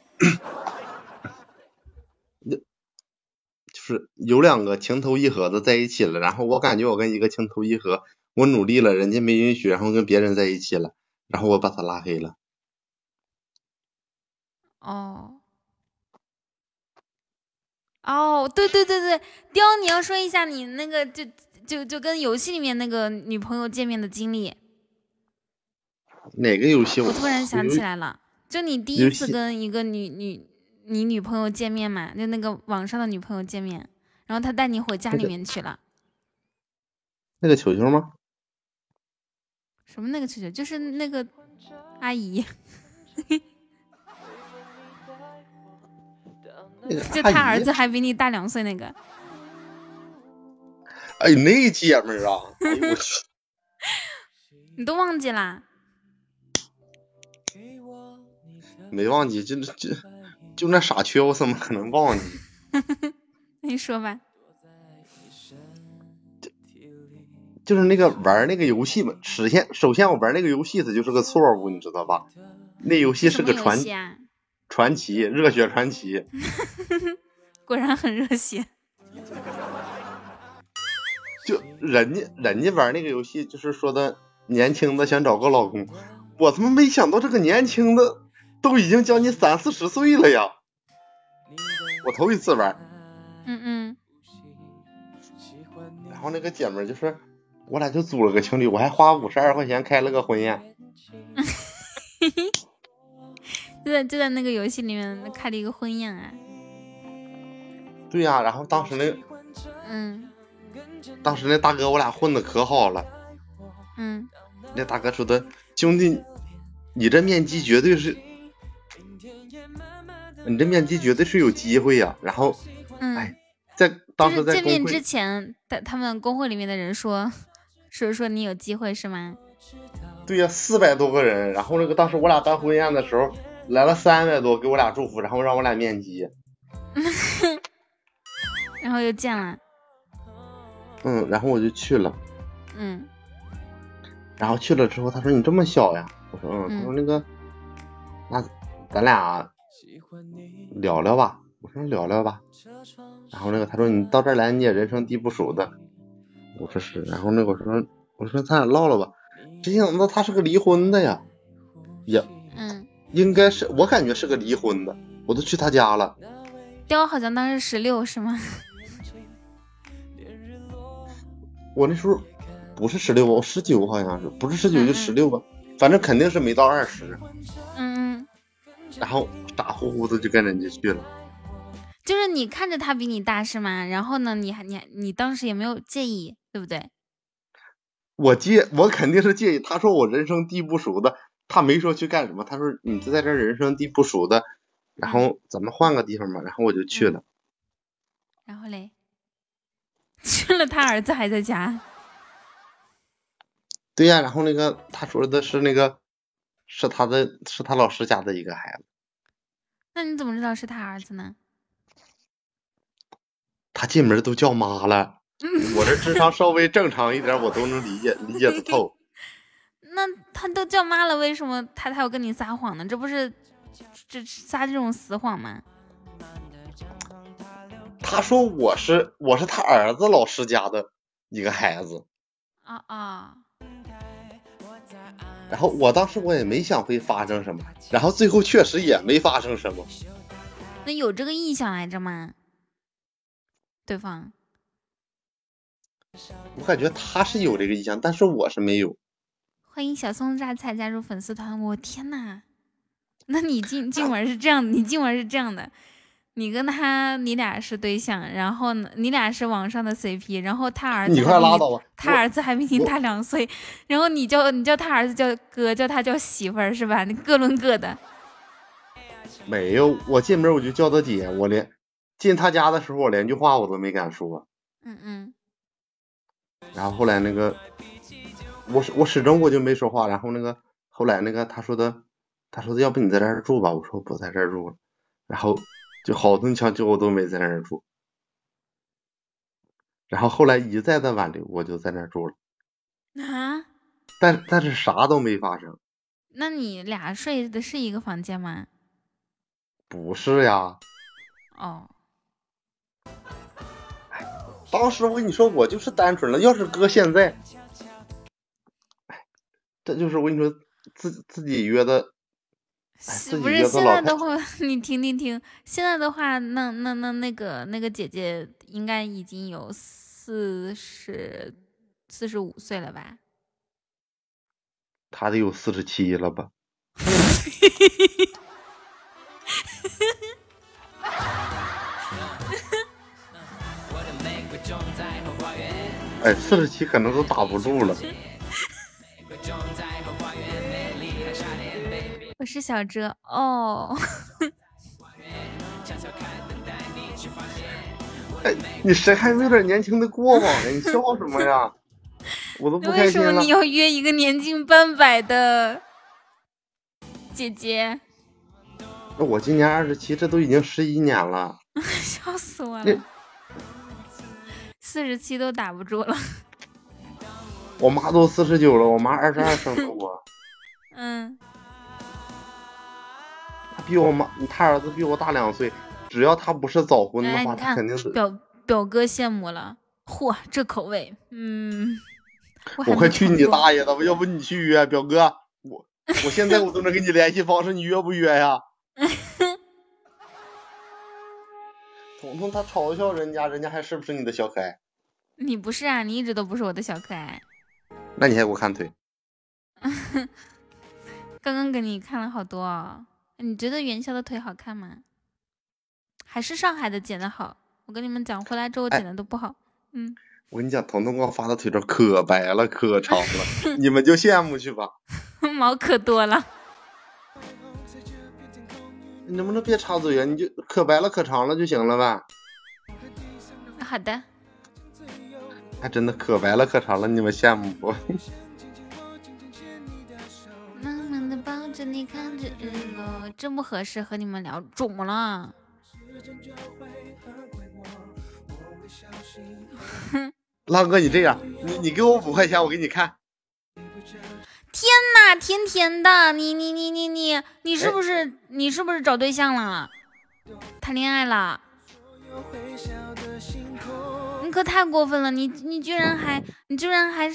就是有两个情投意合的在一起了，然后我感觉我跟一个情投意合，我努力了，人家没允许，然后跟别人在一起了，然后我把他拉黑了。哦，哦，对对对对，雕，你要说一下你那个就就就跟游戏里面那个女朋友见面的经历。哪个游戏我突然想起来了，就你第一次跟一个女女你女朋友见面嘛，就那个网上的女朋友见面，然后她带你回家里面去了。那个球球吗？什么那个球球？就是那个阿姨，就他儿子还比你大两岁那个。哎，那姐们儿啊，哎呦我去，你都忘记啦？没忘记，就就就那傻缺，我怎么可能忘记？那你说吧。就是那个玩那个游戏嘛，首先首先我玩那个游戏它就是个错误，你知道吧？那游戏是个传？传奇，热血传奇。果然很热血。就人家人家玩那个游戏，就是说的年轻的想找个老公，我他妈没想到这个年轻的都已经将近三四十岁了呀！我头一次玩，嗯嗯，然后那个姐们儿就是我俩就组了个情侣，我还花五十二块钱开了个婚宴。就在就在那个游戏里面开了一个婚宴啊。对呀、然后当时那个嗯当时那大哥我俩混的可好了，嗯，那大哥说的兄弟，你这面积绝对是，你这面基绝对是有机会呀、然后嗯，哎在当时在见面之前，他他们工会里面的人说说说你有机会是吗？对呀、四百多个人，然后那个当时我俩办婚宴的时候来了三百多给我俩祝福，然后让我俩面基。然后又见了，嗯，然后我就去了，嗯然后去了之后，他说你这么小呀？我说嗯，嗯他说那个，那咱俩聊聊吧。我说聊聊吧。然后那个他说你到这儿来你也人生地不熟的，我说是。然后那个我说我说咱俩唠唠吧。谁想到他是个离婚的呀？也嗯，应该是我感觉是个离婚的，我都去他家了。雕好像当时十六是吗？我那时候不是十六吧，我十九好像是，不是十九就十六吧，反正肯定是没到二十。嗯嗯，然后傻乎乎的就跟人家去了。就是你看着他比你大是吗？然后呢，你还你还你当时也没有介意，对不对？我介我肯定是介意，他说我人生地不熟的，他没说去干什么，他说你就在这人生地不熟的，然后咱们换个地方吧，然后我就去了。然后嘞，去了，他儿子还在家。对呀、然后那个他说的是那个是他的是他老师家的一个孩子，那你怎么知道是他儿子呢？他进门都叫妈了。我这智商稍微正常一点，我都能理解理解的透。那他都叫妈了，为什么他他要跟你撒谎呢？这不是这撒这种死谎吗？他说我是我是他儿子老师家的一个孩子，啊啊，然后我当时我也没想会发生什么，然后最后确实也没发生什么。那有这个意向来着吗？对方我感觉他是有这个意向，但是我是没有。欢迎小松榨菜加入粉丝团，我天呐！那你进进门是这样的，你进门是这样的，你跟他你俩是对象，然后呢，你俩是网上的 CP，然后他儿子你快拉倒吧！他儿子还比你大两岁，然后你叫你叫他儿子叫哥，叫他叫媳妇儿是吧？你各论各的。没有，我进门我就叫他姐，我连进他家的时候我连句话我都没敢说。嗯嗯，然后后来那个，我是我始终我就没说话。然后那个后来那个他说的，他说的要不你在这儿住吧，我说不在这儿住了。然后就好顿抢救我都没在那儿住。然后后来一再的挽留，我就在那儿住了。啊？但但是啥都没发生。那你俩睡的是一个房间吗？不是呀，哦，当时我跟你说，我就是单纯了。要是搁现在，哎，这就是我跟你说，自自己约的，不是现在的话，你听听听，现在的话，那那那那个那个姐姐应该已经有四十四十五岁了吧？她得有四十七了吧？哎，四十七可能都打不住了。我是小哲哦，哎，你谁还没有点年轻的过往呢？你笑什么呀？我都不开心了为什么你。要约一个年近半百的姐姐？那我今年二十七，这都已经十一年了。笑死我了！四十七都打不住了。我妈都四十九了，我妈二十二生的我，嗯，她比我妈，他儿子比我大两岁。只要他不是早婚的哎，话，他肯定是。表表哥羡慕了，嚯，这口味，嗯，我我快去你大爷的吧！要不你去约表哥，我我现在我都能给你联系方式，你约不约呀？彤彤他嘲笑人家，人家还是不是你的小可爱？你不是啊，你一直都不是我的小可爱。那你还给我看腿？刚刚给你看了好多哦，你觉得元宵的腿好看吗？还是上海的剪的好？我跟你们讲，回来之后哎剪的都不好。嗯，我跟你讲，彤彤给我发的腿照可白了，可长了，你们就羡慕去吧。毛可多了。你能不能别插嘴呀？你就可白了，可长了就行了呗。好的，还真的可白了，可长了，你们羡慕不？真不合适和你们聊，肿了。浪哥，你这样，你你给我五块钱，我给你看。天呐，甜甜的，你你你你你你是哎不是你是不是找对象了？谈恋爱了？你可太过分了！你你居然还你居然还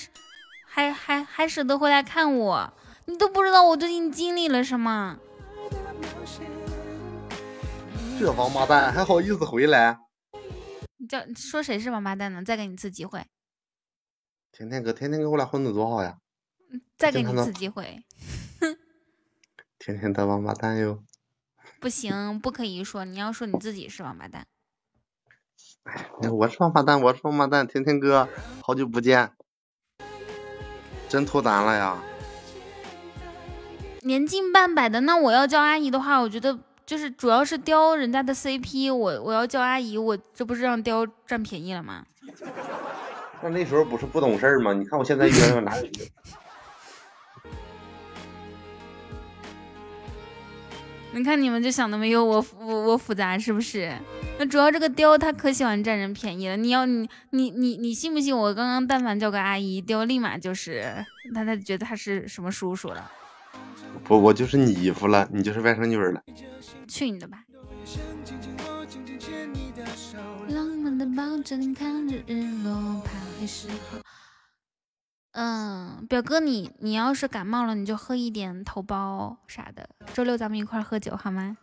还还还舍得回来看我？你都不知道我最近经历了什么。这王八蛋还好意思回来？你叫说谁是王八蛋呢？再给你一次机会，甜甜哥，天天跟我俩混的多好呀！再给你一次机会。天天的王八蛋哟。不行，不可以说，你要说你自己是王八蛋。哎我是王八蛋，我是王八蛋，天天哥，好久不见，真脱单了呀！年近半百的，那我要叫阿姨的话，我觉得就是主要是雕人家的 CP，我我要叫阿姨，我这不是让雕占便宜了吗？那那时候不是不懂事儿吗？你看我现在约哪有约？你看你们就想的没有我我我复杂是不是？那主要这个雕他可喜欢占人便宜了。你要你你你你信不信？我刚刚但凡叫个阿姨，雕立马就是他他觉得他是什么叔叔了。不，我就是你姨夫了，你就是外甥女儿了。去你的吧！浪漫的抱着你看着日落，拍时候。嗯，表哥你你要是感冒了，你就喝一点头孢啥的。周六咱们一块儿喝酒好吗？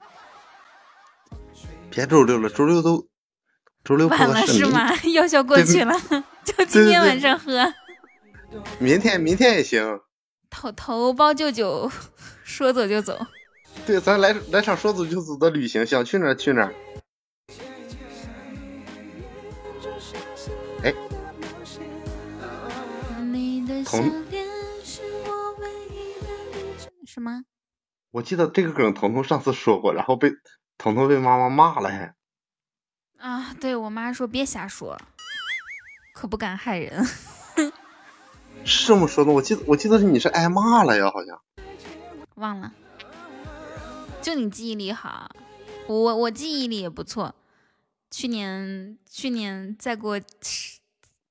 别周六了，周六都周六晚了是是吗？药效过去了，就今天晚上喝。明天明天也行。头头包舅舅，说走就走。对，咱来来场说走就走的旅行，想去哪儿去哪儿。哎，你的笑彤脸是我唯一的旅程什么？我记得这个梗彤彤上次说过，然后被彤彤被妈妈骂了还。啊，对我妈说别瞎说，可不敢害人。是这么说的，我记得我记得是你是挨骂了呀，好像。忘了，就你记忆力好，我我记忆力也不错。去年去年再过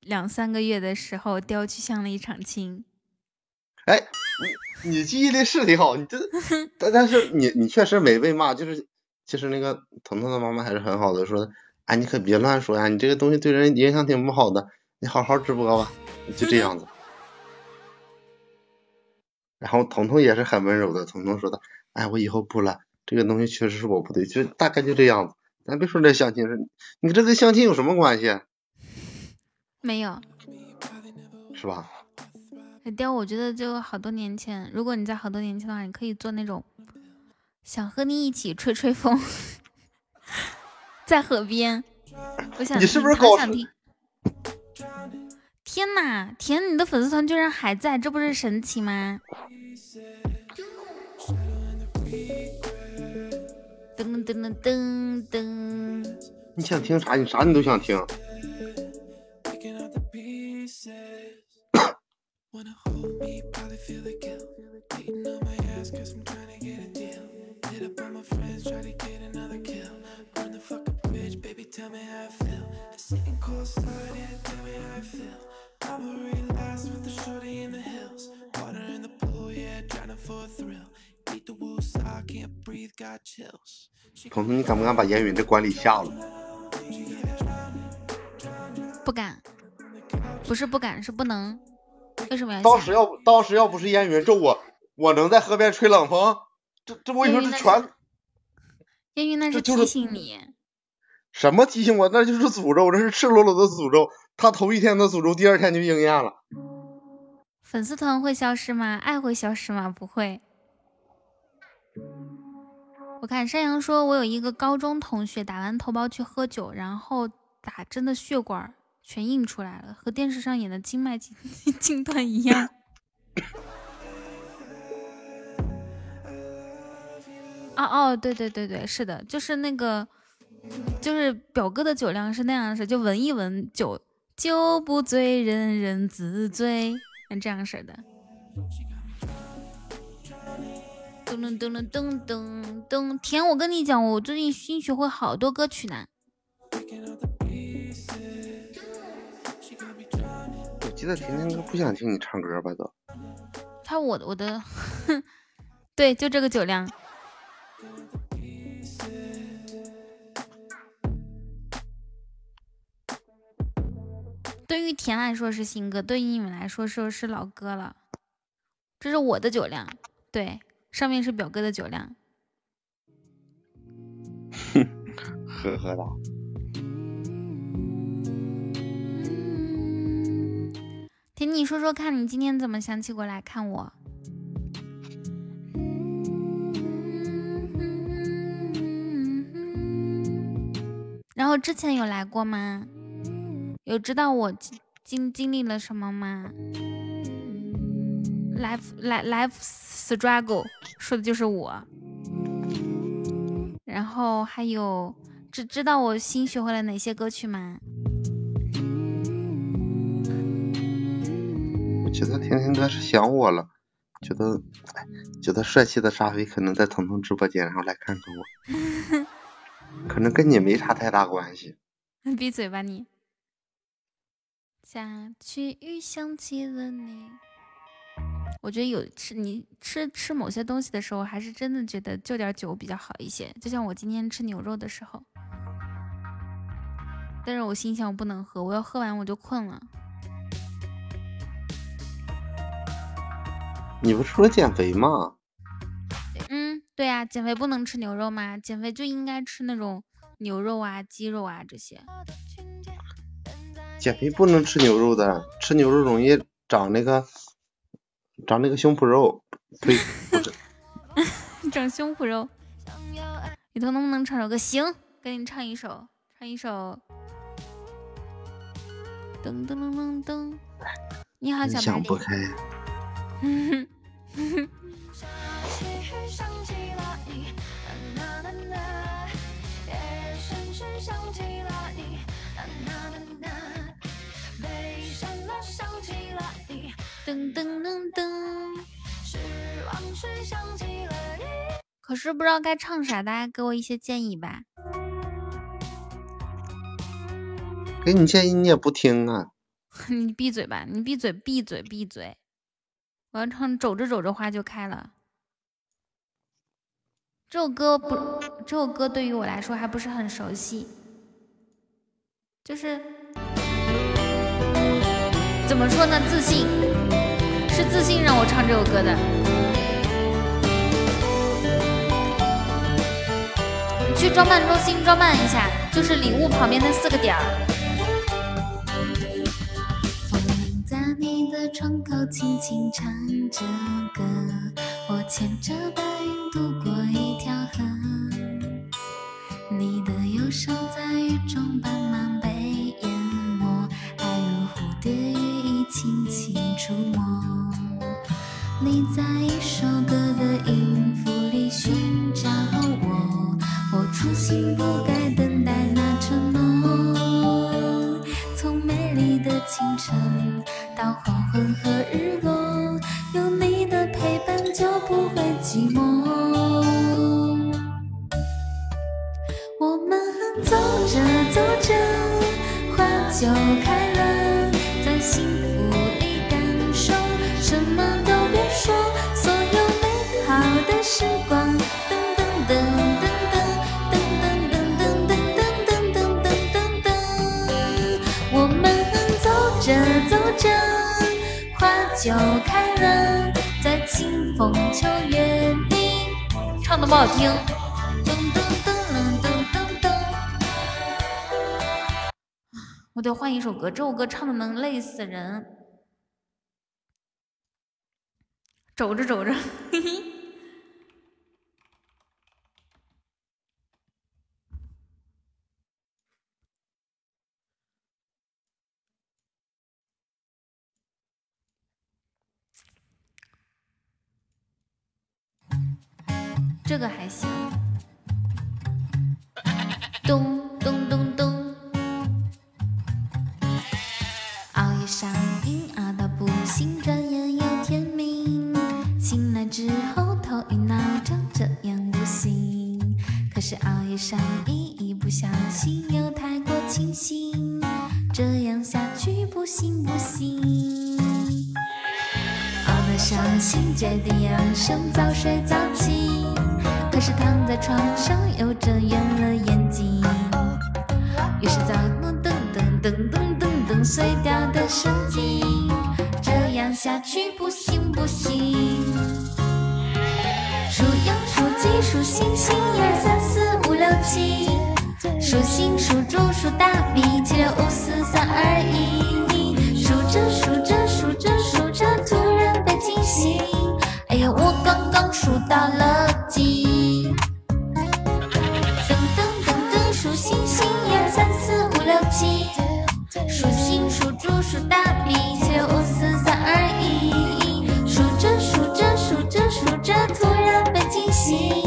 两三个月的时候，雕去相了一场亲。哎，你你记忆力是挺好，你这 但但是你你确实没被骂，就是其实那个彤彤的妈妈还是很好的，说哎你可别乱说呀，你这个东西对人影响挺不好的，你好好直播吧，就这样子。然后彤彤也是很温柔的，彤彤说的，哎我以后不了，这个东西确实是我不对，就大概就这样子。咱别说这相亲事，你这跟相亲有什么关系？没有，是吧？海雕，我觉得就好多年前，如果你在好多年前的话，你可以做那种，想和你一起吹吹风，在河边。我想你是不是搞想听？天呐，天，你的粉丝团居然还在，这不是神奇吗？噔噔噔噔噔！你想听啥？你啥你都想听。彤彤，你敢不敢把烟云的管理下了？不敢，不是不敢，是不能。为什么要？当时要当时要不是烟云咒我，我能在河边吹冷风？这这我跟你说，这全。烟云那是提醒你。什么提醒我？那就是诅咒，这是赤裸裸的诅咒。他头一天的诅咒，第二天就应验了。粉丝团会消失吗？爱会消失吗？不会。我看山羊说，我有一个高中同学打完头孢去喝酒，然后打针的血管全印出来了，和电视上演的经脉经经断一样。哦哦，对对对对，是的，就是那个，就是表哥的酒量是那样式，就闻一闻酒酒不醉人人自醉，这样式的。噔噔噔噔噔噔！甜，我跟你讲，我最近新学会好多歌曲呢。我记得甜甜哥不想听你唱歌吧？都。他我我的，对，就这个酒量。对于甜来说是新歌，对于你们来说是是老歌了。这是我的酒量，对。上面是表哥的酒量，呵呵哒。听你说说看，你今天怎么想起过来看我？然后之前有来过吗？有知道我经经历了什么吗？Life, life, struggle。说的就是我，然后还有知知道我新学会了哪些歌曲吗？我觉得甜甜哥是想我了，觉得觉得帅气的沙飞可能在彤彤直播间，然后来看看我，可能跟你没啥太大关系。闭嘴吧你！下起雨，想起了你。我觉得有吃你吃吃某些东西的时候，还是真的觉得就点酒比较好一些。就像我今天吃牛肉的时候，但是我心想我不能喝，我要喝完我就困了。你不是说减肥吗？嗯，对呀，减肥不能吃牛肉吗？减肥就应该吃那种牛肉啊、鸡肉啊这些。减肥不能吃牛肉的，吃牛肉容易长那个。长那个胸脯肉，呸，长胸脯肉。里头能不能唱首歌？行，给你唱一首，唱一首。噔噔噔噔噔。你好，小白脸。嗯哼。可是不知道该唱啥，大家给我一些建议吧。给你建议你也不听啊。你闭嘴吧，你闭嘴，闭嘴，闭嘴。我要唱《走着走着花就开了》这首歌不，这首歌对于我来说还不是很熟悉，就是怎么说呢？自信，是自信让我唱这首歌的。去装扮中心装扮一下，就是礼物旁边那四个点儿。在你的窗口轻轻唱着歌，我牵着白云渡过一条河，你的忧伤在雨中慢慢被淹没，爱如蝴蝶羽翼轻轻触摸。你在一首歌的初心不改等待那承诺。从美丽的清晨到黄昏和日落，有你的陪伴就不会寂寞。我们走着走着，花就开了，在幸福里感受，什么都别说，所有美好的时光。就开了，在清风秋月里。唱的不好听。噔噔噔噔噔噔，我得换一首歌，这首歌唱的能累死人。走着走着，嘿嘿。这个还行。咚咚咚咚，熬夜上瘾，熬到不行，转眼又天明。醒来之后头晕脑胀，这样不行。可是熬夜上瘾，一不小心又太过清醒，这样下去不行不行。熬得伤心，决定养生，早睡早起。可是躺在床上又睁圆了眼睛，于是早噔噔噔噔噔噔噔碎掉的神经，这样下去不行不行。数羊数鸡数星星，一二三四五六七，数星数猪数大米，七六五四三二一。数着数着数着数着，突然被惊醒，哎呀，我刚刚数到了几？七，数星数猪数大米，七六五四三二一。数着数着数着数着，突然被惊醒，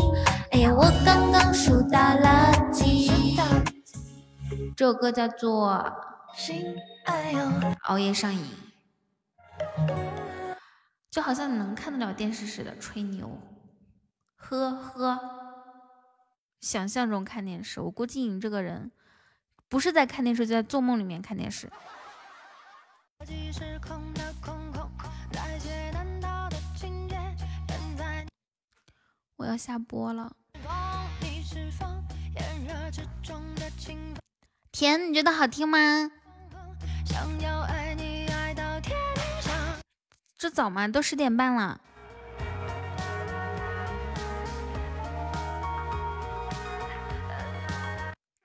哎呀，我刚刚数到了几？这首歌叫做《熬夜上瘾》，就好像你能看得了电视似的，吹牛，呵呵。想象中看电视，我估计你这个人不是在看电视，就在做梦里面看电视。我要下播了。甜，你觉得好听吗？这早吗？都十点半了。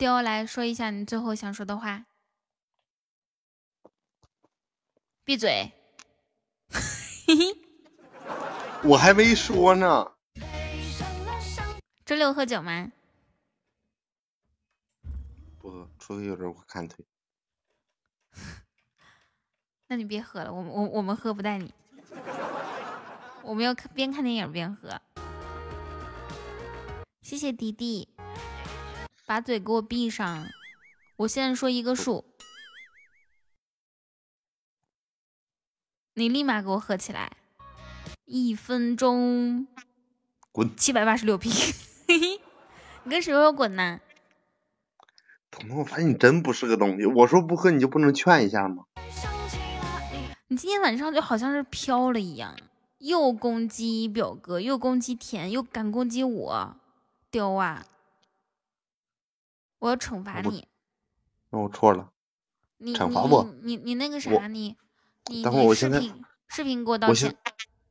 丢来说一下你最后想说的话。闭嘴！我还没说呢。周六喝酒吗？不喝，除非有人给我看腿。那你别喝了，我们我我们喝不带你。我们要看边看电影边喝。谢谢迪迪，把嘴给我闭上。我现在说一个数，你立马给我喝起来。一分钟，滚！七百八十六瓶，你跟谁说滚呢？彤彤，我发现你真不是个东西。我说不喝，你就不能劝一下吗？你今天晚上就好像是飘了一样，又攻击表哥，又攻击田，又敢攻击我，屌啊！我要惩罚你，那我错了。你惩罚我你你你那个啥，你你等会儿我现在频视频给我道歉，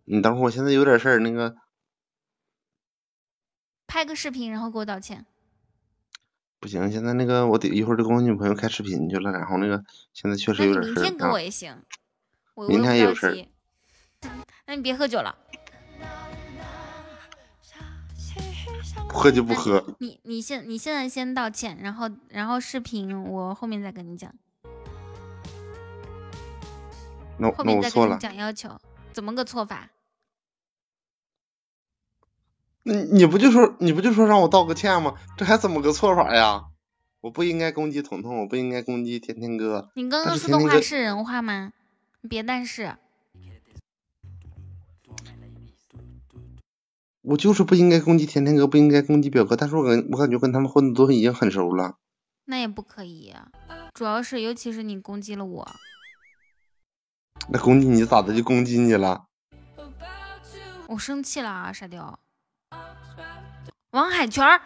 你等会儿，我现在有点事儿，那个拍个视频然后给我道歉。不行，现在那个我得一会儿就跟我女朋友开视频去了，然后那个现在确实有点事儿。明天给啊我也行，我明天也有事儿。那你别喝酒了，不喝就不喝。你你现你现在先道歉，然后然后视频我后面再跟你讲，那后面再跟你那我错了。讲要求，怎么个错法？那你不就说你不就说让我道个歉吗？这还怎么个错法呀？我不应该攻击彤彤，我不应该攻击甜甜哥。你刚刚说的话是人话吗？你别但是，我就是不应该攻击甜甜哥，不应该攻击表哥。但是我感我感觉跟他们混的都已经很熟了。那也不可以，主要是尤其是你攻击了我，那攻击你咋的就攻击你了？我生气了啊，沙雕。王海泉儿，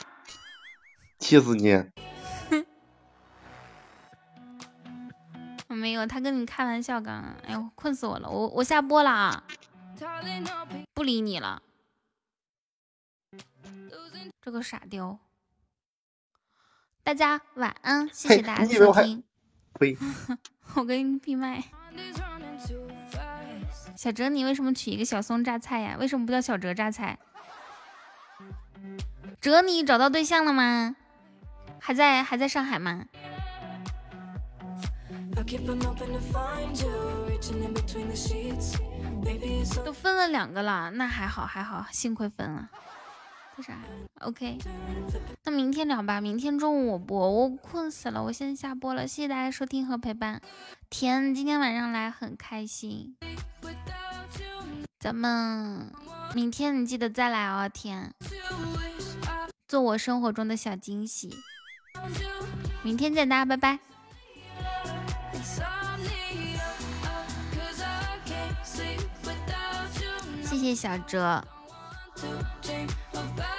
气死你！我没有，他跟你开玩笑刚刚，哎呦，困死我了，我我下播了啊，不理你了，这个傻雕。大家晚安，谢谢大家收听。呸！我给你闭麦。小哲，你为什么取一个小松榨菜呀？为什么不叫小哲榨菜？哲，你找到对象了吗？还在还在上海吗？都分了两个了，那还好还好，幸亏分了。啥？OK，那明天聊吧，明天中午我播，我困死了，我先下播了，谢谢大家收听和陪伴。天，今天晚上来很开心，咱们明天你记得再来哦，天，做我生活中的小惊喜。明天见，大家拜拜。谢谢小哲。to change my